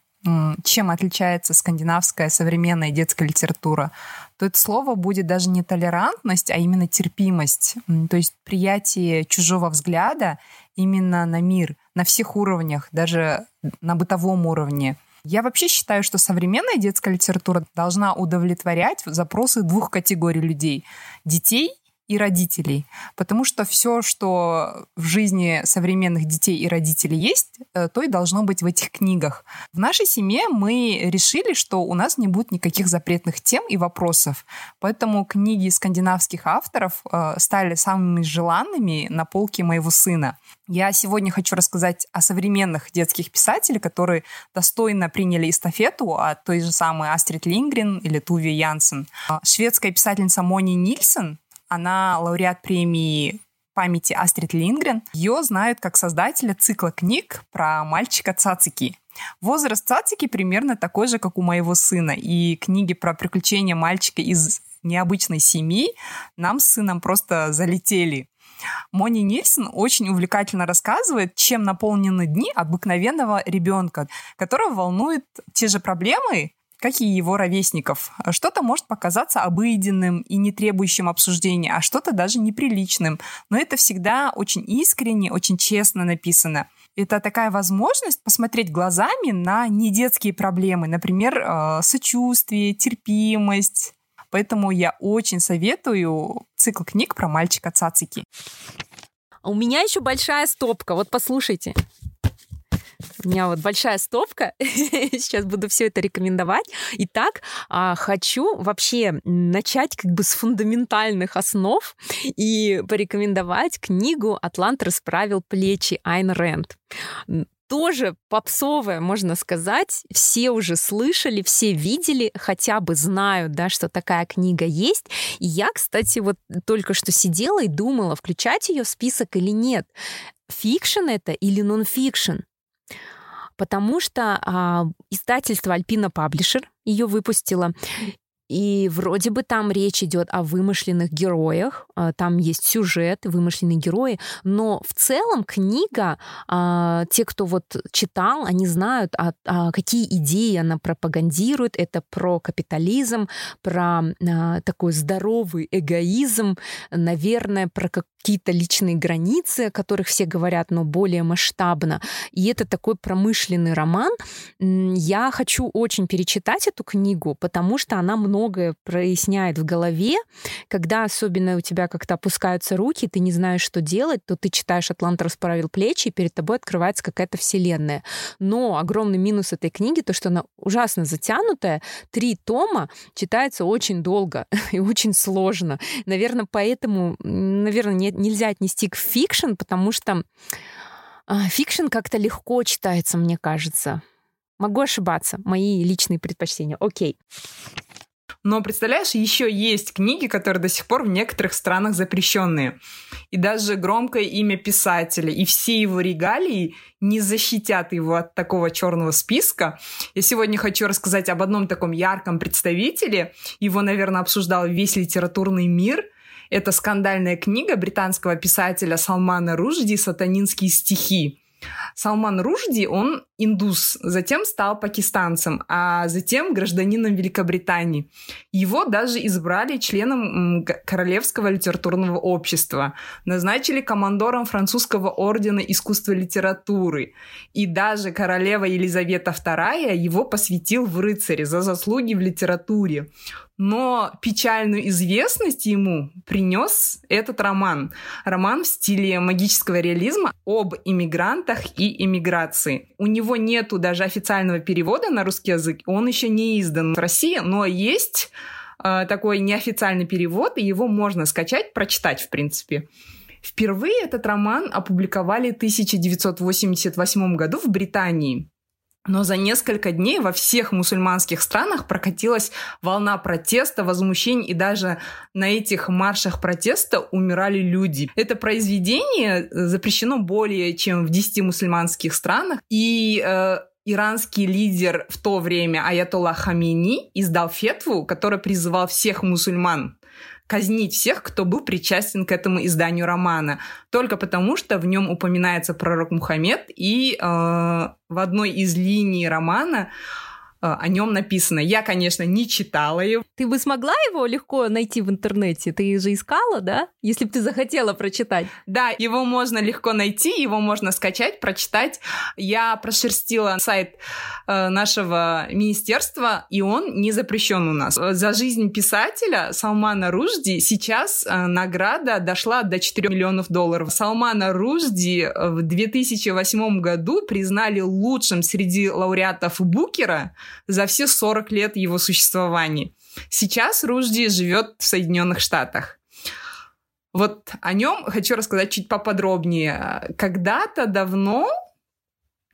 чем отличается скандинавская современная детская литература, то это слово будет даже не толерантность, а именно терпимость. То есть приятие чужого взгляда именно на мир, на всех уровнях, даже на бытовом уровне. Я вообще считаю, что современная детская литература должна удовлетворять запросы двух категорий людей. Детей и родителей. Потому что все, что в жизни современных детей и родителей есть, э, то и должно быть в этих книгах. В нашей семье мы решили, что у нас не будет никаких запретных тем и вопросов. Поэтому книги скандинавских авторов э, стали самыми желанными на полке моего сына. Я сегодня хочу рассказать о современных детских писателях, которые достойно приняли эстафету от той же самой Астрид Лингрен или Туви Янсен. Шведская писательница Мони Нильсон она лауреат премии памяти Астрид Лингрен. Ее знают как создателя цикла книг про мальчика Цацики. Возраст Цацики примерно такой же, как у моего сына. И книги про приключения мальчика из необычной семьи нам с сыном просто залетели. Мони Нильсон очень увлекательно рассказывает, чем наполнены дни обыкновенного ребенка, которого волнуют те же проблемы, как и его ровесников. Что-то может показаться обыденным и не требующим обсуждения, а что-то даже неприличным. Но это всегда очень искренне, очень честно написано. Это такая возможность посмотреть глазами на недетские проблемы, например, э, сочувствие, терпимость. Поэтому я очень советую цикл книг про мальчика Цацики. У меня еще большая стопка, вот послушайте. У меня вот большая стопка. [LAUGHS] Сейчас буду все это рекомендовать. Итак, а, хочу вообще начать как бы с фундаментальных основ и порекомендовать книгу «Атлант расправил плечи» Айн Рэнд тоже попсовая, можно сказать. Все уже слышали, все видели, хотя бы знают, да, что такая книга есть. И я, кстати, вот только что сидела и думала, включать ее в список или нет. Фикшн это или нон-фикшн? Потому что а, издательство Альпина Паблишер ее выпустило. И вроде бы там речь идет о вымышленных героях, а, там есть сюжет, вымышленные герои, но в целом книга, а, те, кто вот читал, они знают, а, какие идеи она пропагандирует. Это про капитализм, про такой здоровый эгоизм, наверное, про какие-то личные границы, о которых все говорят, но более масштабно. И это такой промышленный роман. Я хочу очень перечитать эту книгу, потому что она многое проясняет в голове. Когда особенно у тебя как-то опускаются руки, ты не знаешь, что делать, то ты читаешь «Атлант расправил плечи», и перед тобой открывается какая-то вселенная. Но огромный минус этой книги то, что она ужасно затянутая. Три тома читается очень долго [LAUGHS] и очень сложно. Наверное, поэтому, наверное, не, нельзя отнести к fiction, потому что а, fiction как-то легко читается, мне кажется. Могу ошибаться. Мои личные предпочтения. Окей. Но представляешь, еще есть книги, которые до сих пор в некоторых странах запрещенные. И даже громкое имя писателя и все его регалии не защитят его от такого черного списка. Я сегодня хочу рассказать об одном таком ярком представителе. Его, наверное, обсуждал весь литературный мир. Это скандальная книга британского писателя Салмана Ружди «Сатанинские стихи». Салман Ружди, он индус, затем стал пакистанцем, а затем гражданином Великобритании. Его даже избрали членом Королевского литературного общества, назначили командором французского ордена искусства и литературы. И даже королева Елизавета II его посвятил в рыцаре за заслуги в литературе. Но печальную известность ему принес этот роман. Роман в стиле магического реализма об иммигрантах и иммиграции. У него нету даже официального перевода на русский язык, он еще не издан в России, но есть э, такой неофициальный перевод, и его можно скачать, прочитать, в принципе. Впервые этот роман опубликовали в 1988 году в Британии. Но за несколько дней во всех мусульманских странах прокатилась волна протеста, возмущений, и даже на этих маршах протеста умирали люди. Это произведение запрещено более чем в 10 мусульманских странах, и э, иранский лидер в то время Аятолла Хамини издал фетву, который призывал всех мусульман казнить всех, кто был причастен к этому изданию романа, только потому что в нем упоминается пророк Мухаммед, и э, в одной из линий романа Э, о нем написано. Я, конечно, не читала его. Ты бы смогла его легко найти в интернете? Ты же искала, да? Если бы ты захотела прочитать. Да, его можно легко найти, его можно скачать, прочитать. Я прошерстила сайт э, нашего министерства, и он не запрещен у нас. За жизнь писателя Салмана Ружди сейчас э, награда дошла до 4 миллионов долларов. Салмана Ружди в 2008 году признали лучшим среди лауреатов Букера за все 40 лет его существования. Сейчас Ружди живет в Соединенных Штатах. Вот о нем хочу рассказать чуть поподробнее. Когда-то давно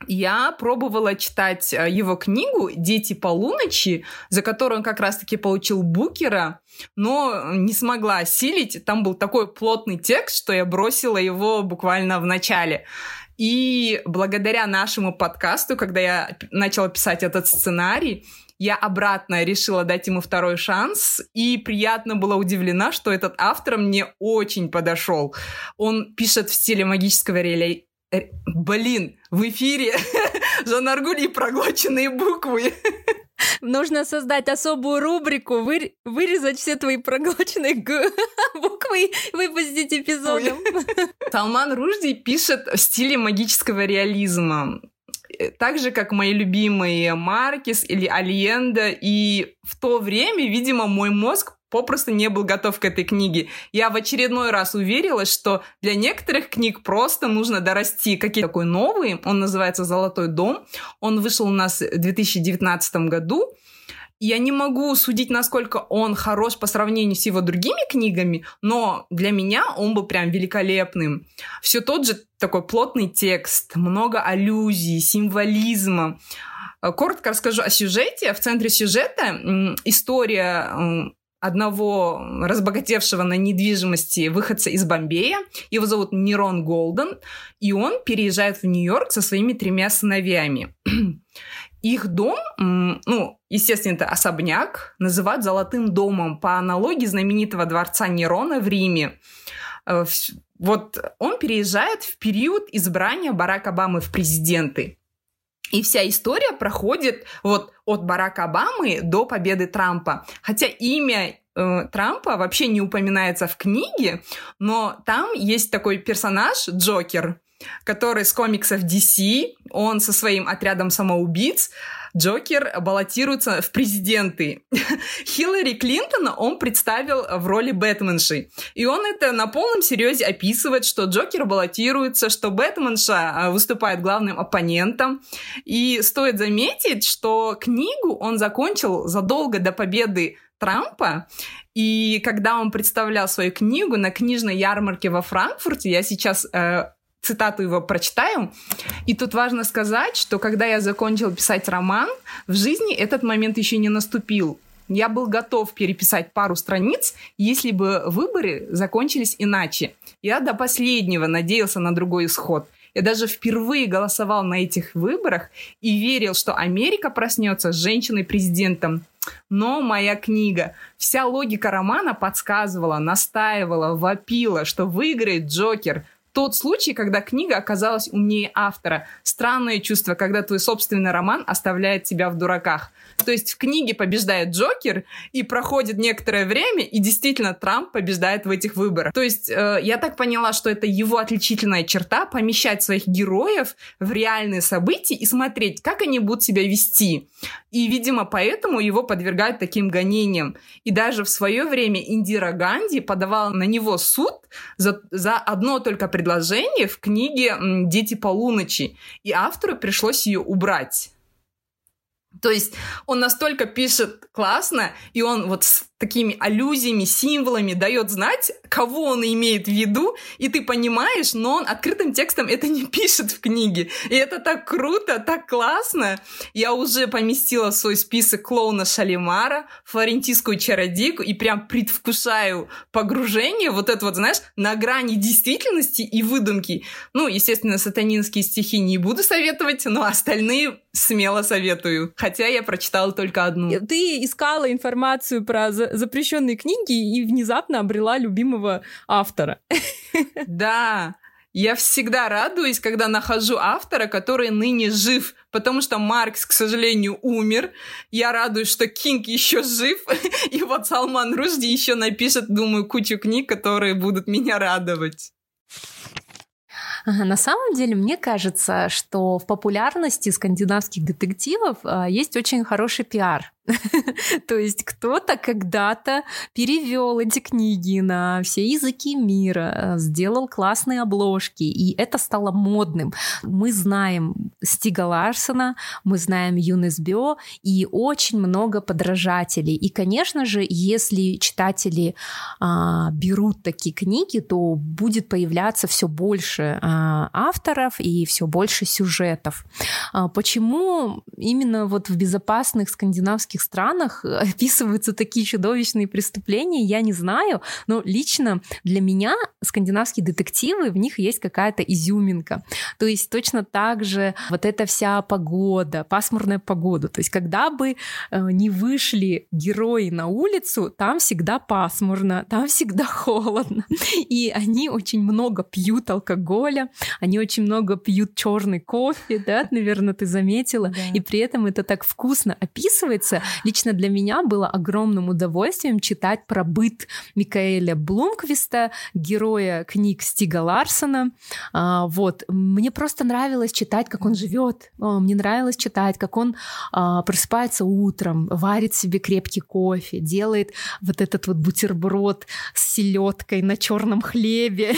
я пробовала читать э, его книгу «Дети полуночи», за которую он как раз-таки получил Букера, но не смогла осилить. Там был такой плотный текст, что я бросила его буквально в начале. И благодаря нашему подкасту, когда я начала писать этот сценарий, я обратно решила дать ему второй шанс, и приятно была удивлена, что этот автор мне очень подошел. Он пишет в стиле магического реле... Блин, в эфире [LAUGHS] Жан Аргули проглоченные буквы. [LAUGHS] [LAUGHS] Нужно создать особую рубрику, вы, вырезать все твои проглоченные [LAUGHS] буквы и выпустить эпизодом. [LAUGHS] Салман Ружди пишет в стиле магического реализма э, так же, как мои любимые Маркис или Альенда. И в то время, видимо, мой мозг попросту не был готов к этой книге. Я в очередной раз уверилась, что для некоторых книг просто нужно дорасти. Какие такой новый, он называется «Золотой дом». Он вышел у нас в 2019 году. Я не могу судить, насколько он хорош по сравнению с его другими книгами, но для меня он был прям великолепным. Все тот же такой плотный текст, много аллюзий, символизма. Коротко расскажу о сюжете. В центре сюжета история одного разбогатевшего на недвижимости выходца из Бомбея. Его зовут Нерон Голден, и он переезжает в Нью-Йорк со своими тремя сыновьями. [CLEARS THROAT] Их дом, ну, естественно, это особняк, называют «золотым домом» по аналогии знаменитого дворца Нерона в Риме. Э, вот он переезжает в период избрания Барака Обамы в президенты. И вся история проходит вот от Барака Обамы до победы Трампа. Хотя имя э, Трампа вообще не упоминается в книге, но там есть такой персонаж Джокер, который с комиксов DC, он со своим отрядом самоубийц Джокер баллотируется в президенты. [LAUGHS] Хиллари Клинтона он представил в роли Бэтменши. И он это на полном серьезе описывает, что Джокер баллотируется, что Бэтменша а, выступает главным оппонентом. И стоит заметить, что книгу он закончил задолго до победы Трампа. И когда он представлял свою книгу на книжной ярмарке во Франкфурте, я сейчас э, цитату его прочитаю. И тут важно сказать, что когда я закончил писать роман, в жизни этот момент еще не наступил. Я был готов переписать пару страниц, если бы выборы закончились иначе. Я до последнего надеялся на другой исход. Я даже впервые голосовал на этих выборах и верил, что Америка проснется с женщиной-президентом. Но моя книга, вся логика романа подсказывала, настаивала, вопила, что выиграет Джокер – тот случай, когда книга оказалась умнее автора. Странное чувство, когда твой собственный роман оставляет тебя в дураках. То есть в книге побеждает Джокер, и проходит некоторое время, и действительно Трамп побеждает в этих выборах. То есть э, я так поняла, что это его отличительная черта помещать своих героев в реальные события и смотреть, как они будут себя вести. И, видимо, поэтому его подвергают таким гонениям. И даже в свое время Индира Ганди подавала на него суд за, за одно только предложение в книге «Дети полуночи». И автору пришлось ее убрать. То есть он настолько пишет классно, и он вот такими аллюзиями, символами дает знать, кого он имеет в виду, и ты понимаешь, но он открытым текстом это не [LAUGHS] пишет в книге. И это так круто, так классно. Я уже поместила в свой список клоуна Шалимара, флорентийскую чародейку, и прям предвкушаю погружение, вот это вот, знаешь, на грани действительности и выдумки. Ну, естественно, сатанинские стихи не буду советовать, но остальные смело советую. Хотя я прочитала только одну. Ты искала информацию про запрещенные книги и внезапно обрела любимого автора. Да, я всегда радуюсь, когда нахожу автора, который ныне жив, потому что Маркс, к сожалению, умер. Я радуюсь, что Кинг еще жив, [LAUGHS] и вот Салман Ружди еще напишет, думаю, кучу книг, которые будут меня радовать. На самом деле, мне кажется, что в популярности скандинавских детективов а, есть очень хороший пиар. [LAUGHS] То есть кто-то когда-то перевел эти книги на все языки мира, сделал классные обложки, и это стало модным. Мы знаем Стига Ларсона, мы знаем Юнес Бё и очень много подражателей. И, конечно же, если читатели а, берут такие книги, то будет появляться все больше а, авторов и все больше сюжетов. А, почему именно вот в безопасных скандинавских каких странах э, [LAUGHS] описываются такие чудовищные преступления, я не знаю, но лично для меня скандинавские детективы, в них есть какая-то изюминка. То есть точно так же вот эта вся погода, пасмурная погода, то есть когда бы э, не вышли герои на улицу, там всегда пасмурно, там всегда [LAUGHS] холодно, и они очень много пьют алкоголя, они очень много пьют черный кофе, да, наверное, ты заметила, да. и при этом это так вкусно описывается, Лично для меня было огромным удовольствием читать про быт Микаэля Блумквиста, героя книг Стига Ларсона. А, вот. Мне просто нравилось читать, как он живет. Мне нравилось читать, как он а, просыпается утром, варит себе крепкий кофе, делает вот этот вот бутерброд с селедкой на черном хлебе.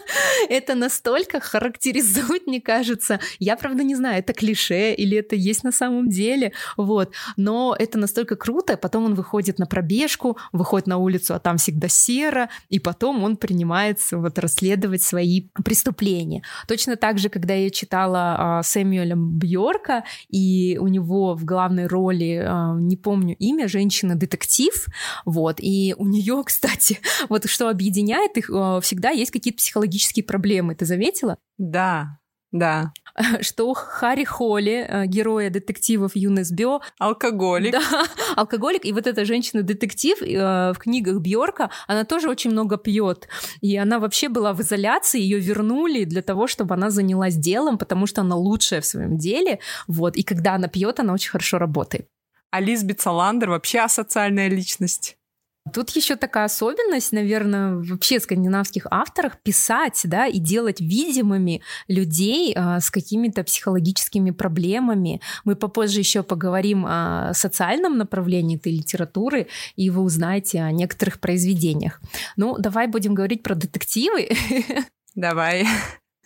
[LAUGHS] Это настолько характеризует, мне кажется. Я, правда, не знаю, это клише или это есть на самом деле. Вот. Но это это настолько круто, потом он выходит на пробежку, выходит на улицу, а там всегда серо, и потом он принимается вот расследовать свои преступления. Точно так же, когда я читала а, Сэмюэля Бьорка, и у него в главной роли, а, не помню имя, женщина-детектив, вот, и у нее, [LAUGHS] кстати, вот что объединяет их, а, всегда есть какие-то психологические проблемы, ты заметила? Да, Да. [LAUGHS] что Харри Холли, э, героя детективов Юнес Бё, Алкоголик. да, [LAUGHS] алкоголик, и вот эта женщина-детектив э, в книгах Бьорка, она тоже очень много пьет, и она вообще была в изоляции, ее вернули для того, чтобы она занялась делом, потому что она лучшая в своем деле, вот, и когда она пьет, она очень хорошо работает. А Лизбет Саландер вообще асоциальная личность. Тут еще такая особенность, наверное, вообще скандинавских авторах писать, да, и делать видимыми людей а, с какими-то психологическими проблемами. Мы попозже еще поговорим о социальном направлении этой литературы, и вы узнаете о некоторых произведениях. Ну, давай будем говорить про детективы. [LAUGHS] Давай.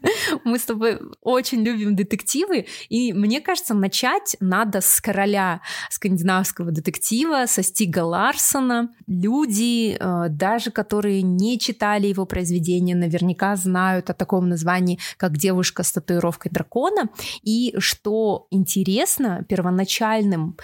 [LAUGHS] Мы с тобой очень любим детективы, и мне кажется, начать надо с короля скандинавского детектива, со Стига Ларсона. Люди, э, даже которые не читали его произведения, наверняка знают о таком названии, как «Девушка с татуировкой дракона». И что интересно, первоначальным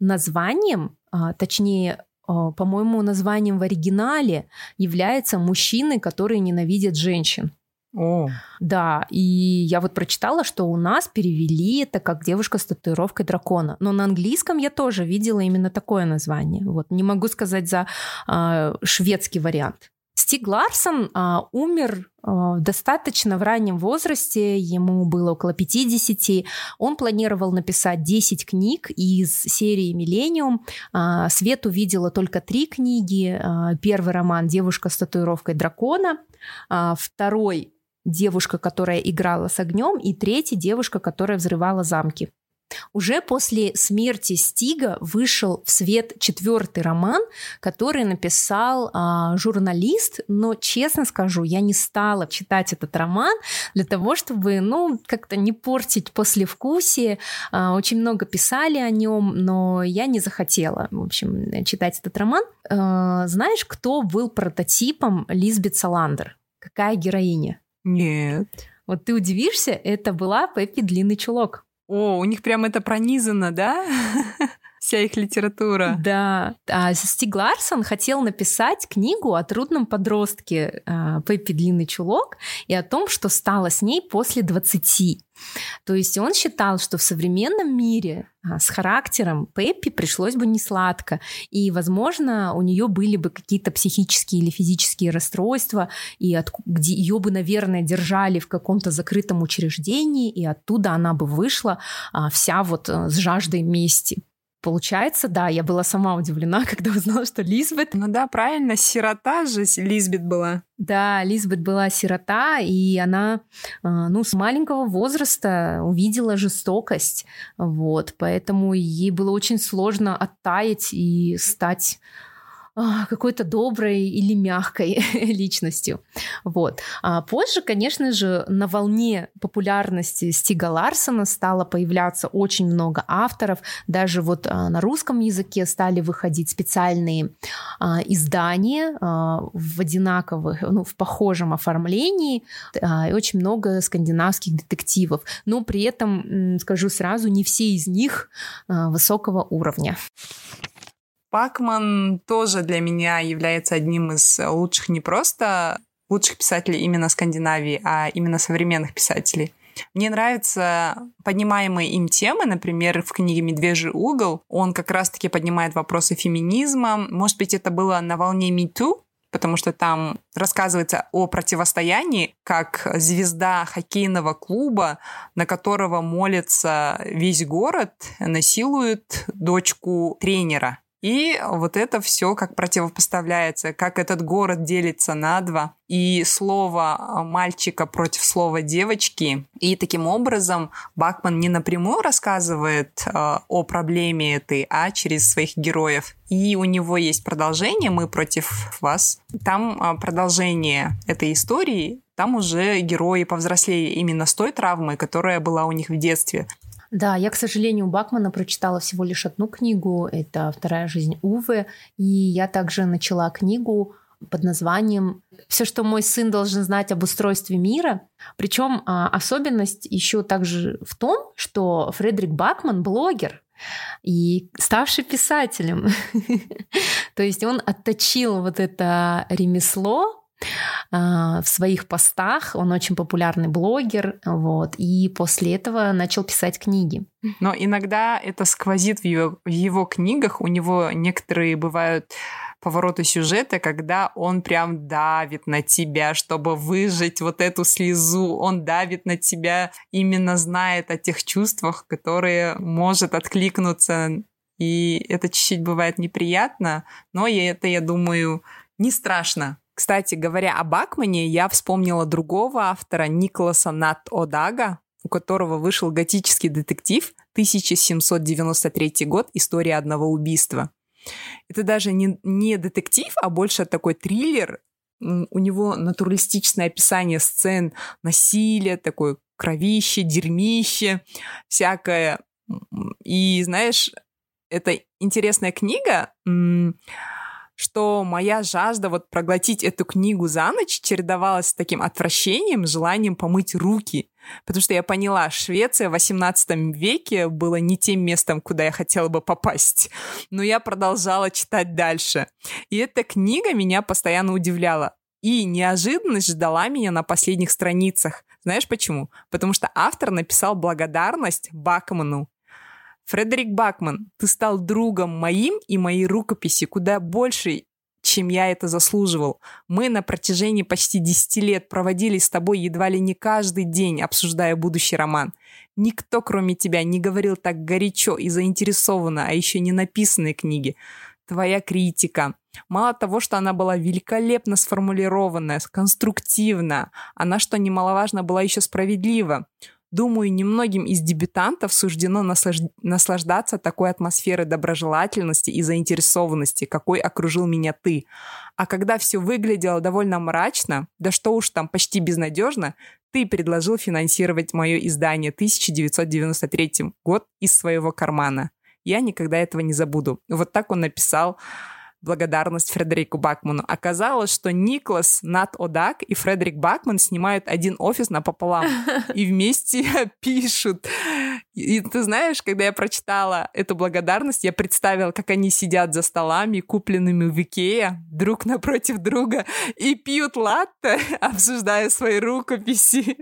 названием, а, точнее, э, по-моему, названием в оригинале является «Мужчины, которые ненавидят женщин». О. Да, и я вот прочитала, что у нас перевели это как девушка с татуировкой дракона. Но на английском я тоже видела именно такое название. Вот не могу сказать за э, шведский вариант. Стиг Ларсон э, умер э, достаточно в раннем возрасте, ему было около 50. Он планировал написать 10 книг из серии «Миллениум». Э, Свет увидела только три книги. Э, первый роман «Девушка с татуировкой дракона», э, второй девушка, которая играла с огнем, и третья девушка, которая взрывала замки. Уже после смерти Стига вышел в свет четвертый роман, который написал а, журналист, но честно скажу, я не стала читать этот роман для того, чтобы, ну, как-то не портить послевкусие. А, очень много писали о нем, но я не захотела, в общем, читать этот роман. А, знаешь, кто был прототипом Лизбет Саландер? Какая героиня? Нет. Вот ты удивишься, это была Пеппи Длинный Чулок. О, у них прям это пронизано, да? [LAUGHS] Вся их литература. Да. А Стиг Ларсон хотел написать книгу о трудном подростке а, Пеппи Длинный Чулок и о том, что стало с ней после 20. То есть он считал, что в современном мире а, с характером Пеппи пришлось бы не сладко, и, возможно, у нее были бы какие-то психические или физические расстройства, и от, где ее бы, наверное, держали в каком-то закрытом учреждении, и оттуда она бы вышла а, вся вот а, с жаждой мести. Получается, да, я была сама удивлена, [LAUGHS] когда узнала, что Лизбет... Ну да, правильно, сирота же Лизбет была. Да, Лизбет была сирота, и она, а, ну, с маленького возраста увидела жестокость, вот, поэтому ей было очень сложно оттаять и стать какой-то доброй или мягкой [LAUGHS] личностью. Вот. А позже, конечно же, на волне популярности Стига Ларсона стало появляться очень много авторов. Даже вот а, на русском языке стали выходить специальные а, издания а, в одинаковых, ну, в похожем оформлении. А, и очень много скандинавских детективов. Но при этом, скажу сразу, не все из них а, высокого уровня. Пакман тоже для меня является одним из лучших не просто лучших писателей именно Скандинавии, а именно современных писателей. Мне нравятся поднимаемые им темы, например, в книге «Медвежий угол» он как раз-таки поднимает вопросы феминизма. Может быть, это было на волне МИТУ, потому что там рассказывается о противостоянии, как звезда хоккейного клуба, на которого молится весь город, насилует дочку тренера. И вот это все как противопоставляется, как этот город делится на два, и слово а, мальчика против слова девочки. И таким образом Бакман не напрямую рассказывает э, о проблеме этой, а через своих героев. И у него есть продолжение «Мы против вас». Там э, продолжение этой истории, там уже герои повзрослее именно с той травмой, которая была у них в детстве. Да, я, к сожалению, у Бакмана прочитала всего лишь одну книгу. Это «Вторая жизнь Увы». И я также начала книгу под названием «Все, что мой сын должен знать об устройстве мира». Причем а, особенность еще также в том, что Фредерик Бакман блогер, и ставший писателем. [LAUGHS] То есть он отточил вот это ремесло в своих постах. Он очень популярный блогер, вот, и после этого начал писать книги. Но иногда это сквозит в его, в его книгах. У него некоторые бывают повороты сюжета, когда он прям давит на тебя, чтобы выжить вот эту слезу. Он давит на тебя, именно знает о тех чувствах, которые может откликнуться. И это чуть-чуть бывает неприятно, но это, я думаю, не страшно. Кстати, говоря о Бакмане, я вспомнила другого автора, Николаса Нат Одага, у которого вышел готический детектив 1793 год «История одного убийства». Это даже не, не детектив, а больше такой триллер. У него натуралистичное описание сцен насилия, такое кровище, дерьмище, всякое. И знаешь, это интересная книга, что моя жажда вот проглотить эту книгу за ночь чередовалась с таким отвращением, желанием помыть руки. Потому что я поняла, Швеция в 18 веке была не тем местом, куда я хотела бы попасть. Но я продолжала читать дальше. И эта книга меня постоянно удивляла. И неожиданность ждала меня на последних страницах. Знаешь почему? Потому что автор написал благодарность Бакману Фредерик Бакман, ты стал другом моим и моей рукописи куда больше, чем я это заслуживал. Мы на протяжении почти 10 лет проводили с тобой едва ли не каждый день, обсуждая будущий роман. Никто, кроме тебя, не говорил так горячо и заинтересованно, а еще не написанной книги. Твоя критика. Мало того, что она была великолепно сформулированная, конструктивна, она, что немаловажно, была еще справедлива. Думаю, немногим из дебютантов суждено наслаж... наслаждаться такой атмосферой доброжелательности и заинтересованности, какой окружил меня ты. А когда все выглядело довольно мрачно, да что уж там, почти безнадежно, ты предложил финансировать мое издание 1993 год из своего кармана. Я никогда этого не забуду. Вот так он написал благодарность Фредерику Бакману. Оказалось, что Никлас, Нат Одак и Фредерик Бакман снимают один офис напополам [LAUGHS] и вместе [LAUGHS] пишут. И ты знаешь, когда я прочитала эту благодарность, я представила, как они сидят за столами, купленными в Икеа, друг напротив друга, и пьют латте, [LAUGHS] обсуждая свои рукописи.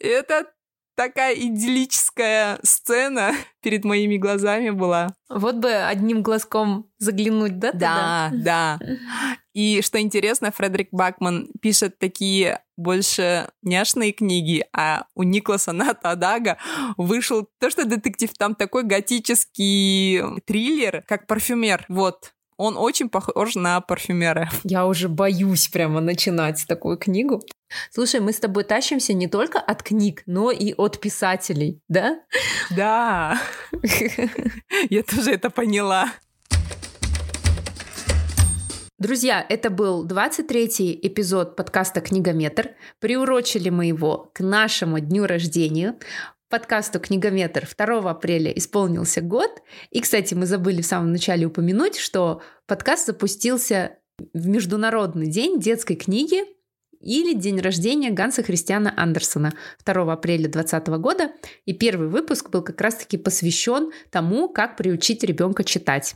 Это такая идиллическая сцена [LAUGHS] перед моими глазами была. Вот бы одним глазком заглянуть, да? Да, да. [LAUGHS] И что интересно, Фредерик Бакман пишет такие больше няшные книги, а у Никласа Натадага вышел то, что детектив, там такой готический триллер, как парфюмер. Вот, он очень похож на парфюмера. Я уже боюсь прямо начинать такую книгу. Слушай, мы с тобой тащимся не только от книг, но и от писателей, да? Да. [LAUGHS] Я тоже это поняла. Друзья, это был 23-й эпизод подкаста «Книгометр». Приурочили мы его к нашему дню рождения подкасту «Книгометр» 2 апреля исполнился год. И, кстати, мы забыли в самом начале упомянуть, что подкаст запустился в Международный день детской книги или день рождения Ганса Христиана Андерсона 2 апреля 2020 года. И первый выпуск был как раз-таки посвящен тому, как приучить ребенка читать.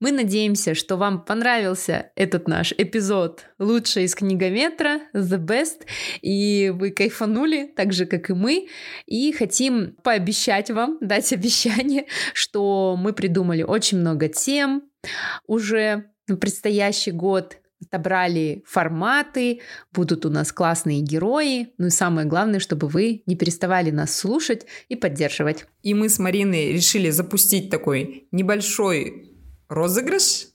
Мы надеемся, что вам понравился этот наш эпизод лучший из книгометра, The Best, и вы кайфанули, так же, как и мы, и хотим пообещать вам, [LAUGHS] дать обещание, что мы придумали очень много тем. Уже на предстоящий год, отобрали форматы, будут у нас классные герои, ну и самое главное, чтобы вы не переставали нас слушать и поддерживать. И мы с Мариной решили запустить такой небольшой розыгрыш,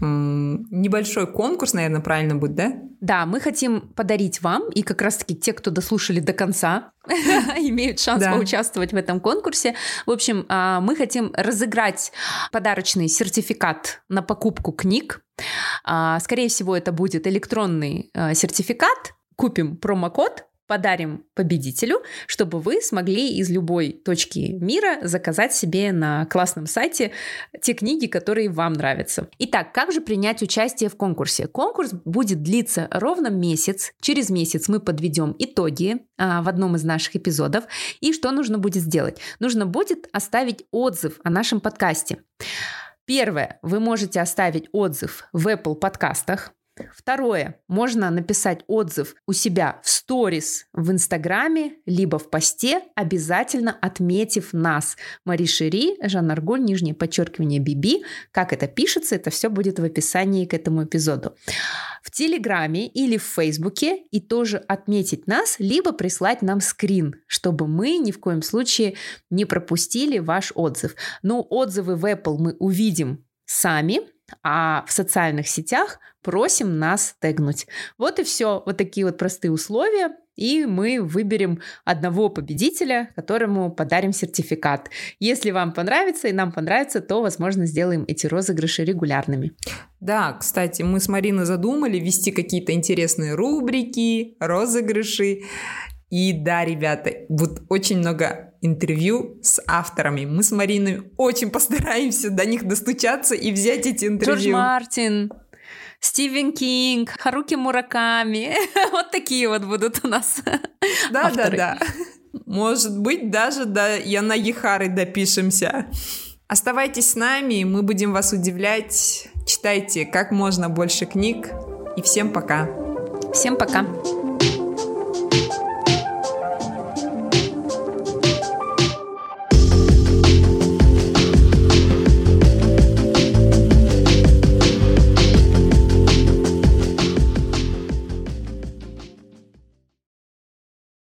небольшой конкурс, наверное, правильно будет, да? Да, мы хотим подарить вам, и как раз-таки те, кто дослушали до конца, [LAUGHS] имеют шанс да. поучаствовать в этом конкурсе. В общем, а, мы хотим разыграть подарочный сертификат на покупку книг. А, скорее всего, это будет электронный а, сертификат. Купим промокод подарим победителю, чтобы вы смогли из любой точки мира заказать себе на классном сайте те книги, которые вам нравятся. Итак, как же принять участие в конкурсе? Конкурс будет длиться ровно месяц. Через месяц мы подведем итоги а, в одном из наших эпизодов. И что нужно будет сделать? Нужно будет оставить отзыв о нашем подкасте. Первое, вы можете оставить отзыв в Apple подкастах. Второе. Можно написать отзыв у себя в сторис в Инстаграме, либо в посте, обязательно отметив нас. Мари Шири, Жан Аргуль, нижнее подчеркивание Биби. Как это пишется, это все будет в описании к этому эпизоду. В Телеграме или в Фейсбуке и тоже отметить нас, либо прислать нам скрин, чтобы мы ни в коем случае не пропустили ваш отзыв. Ну, отзывы в Apple мы увидим сами, а в социальных сетях просим нас тегнуть. Вот и все. Вот такие вот простые условия. И мы выберем одного победителя, которому подарим сертификат. Если вам понравится и нам понравится, то, возможно, сделаем эти розыгрыши регулярными. Да, кстати, мы с Мариной задумали вести какие-то интересные рубрики, розыгрыши. И да, ребята, будет очень много интервью с авторами. Мы с Мариной очень [LAUGHS] постараемся до них достучаться и взять эти интервью. Джордж Мартин, Стивен Кинг, Харуки Мураками. [LAUGHS] вот такие вот будут у нас [LAUGHS] Да, да, да. Может быть, даже до Яна Ехары допишемся. Оставайтесь с нами, мы будем вас удивлять. Читайте как можно больше книг. И всем пока. Всем пока.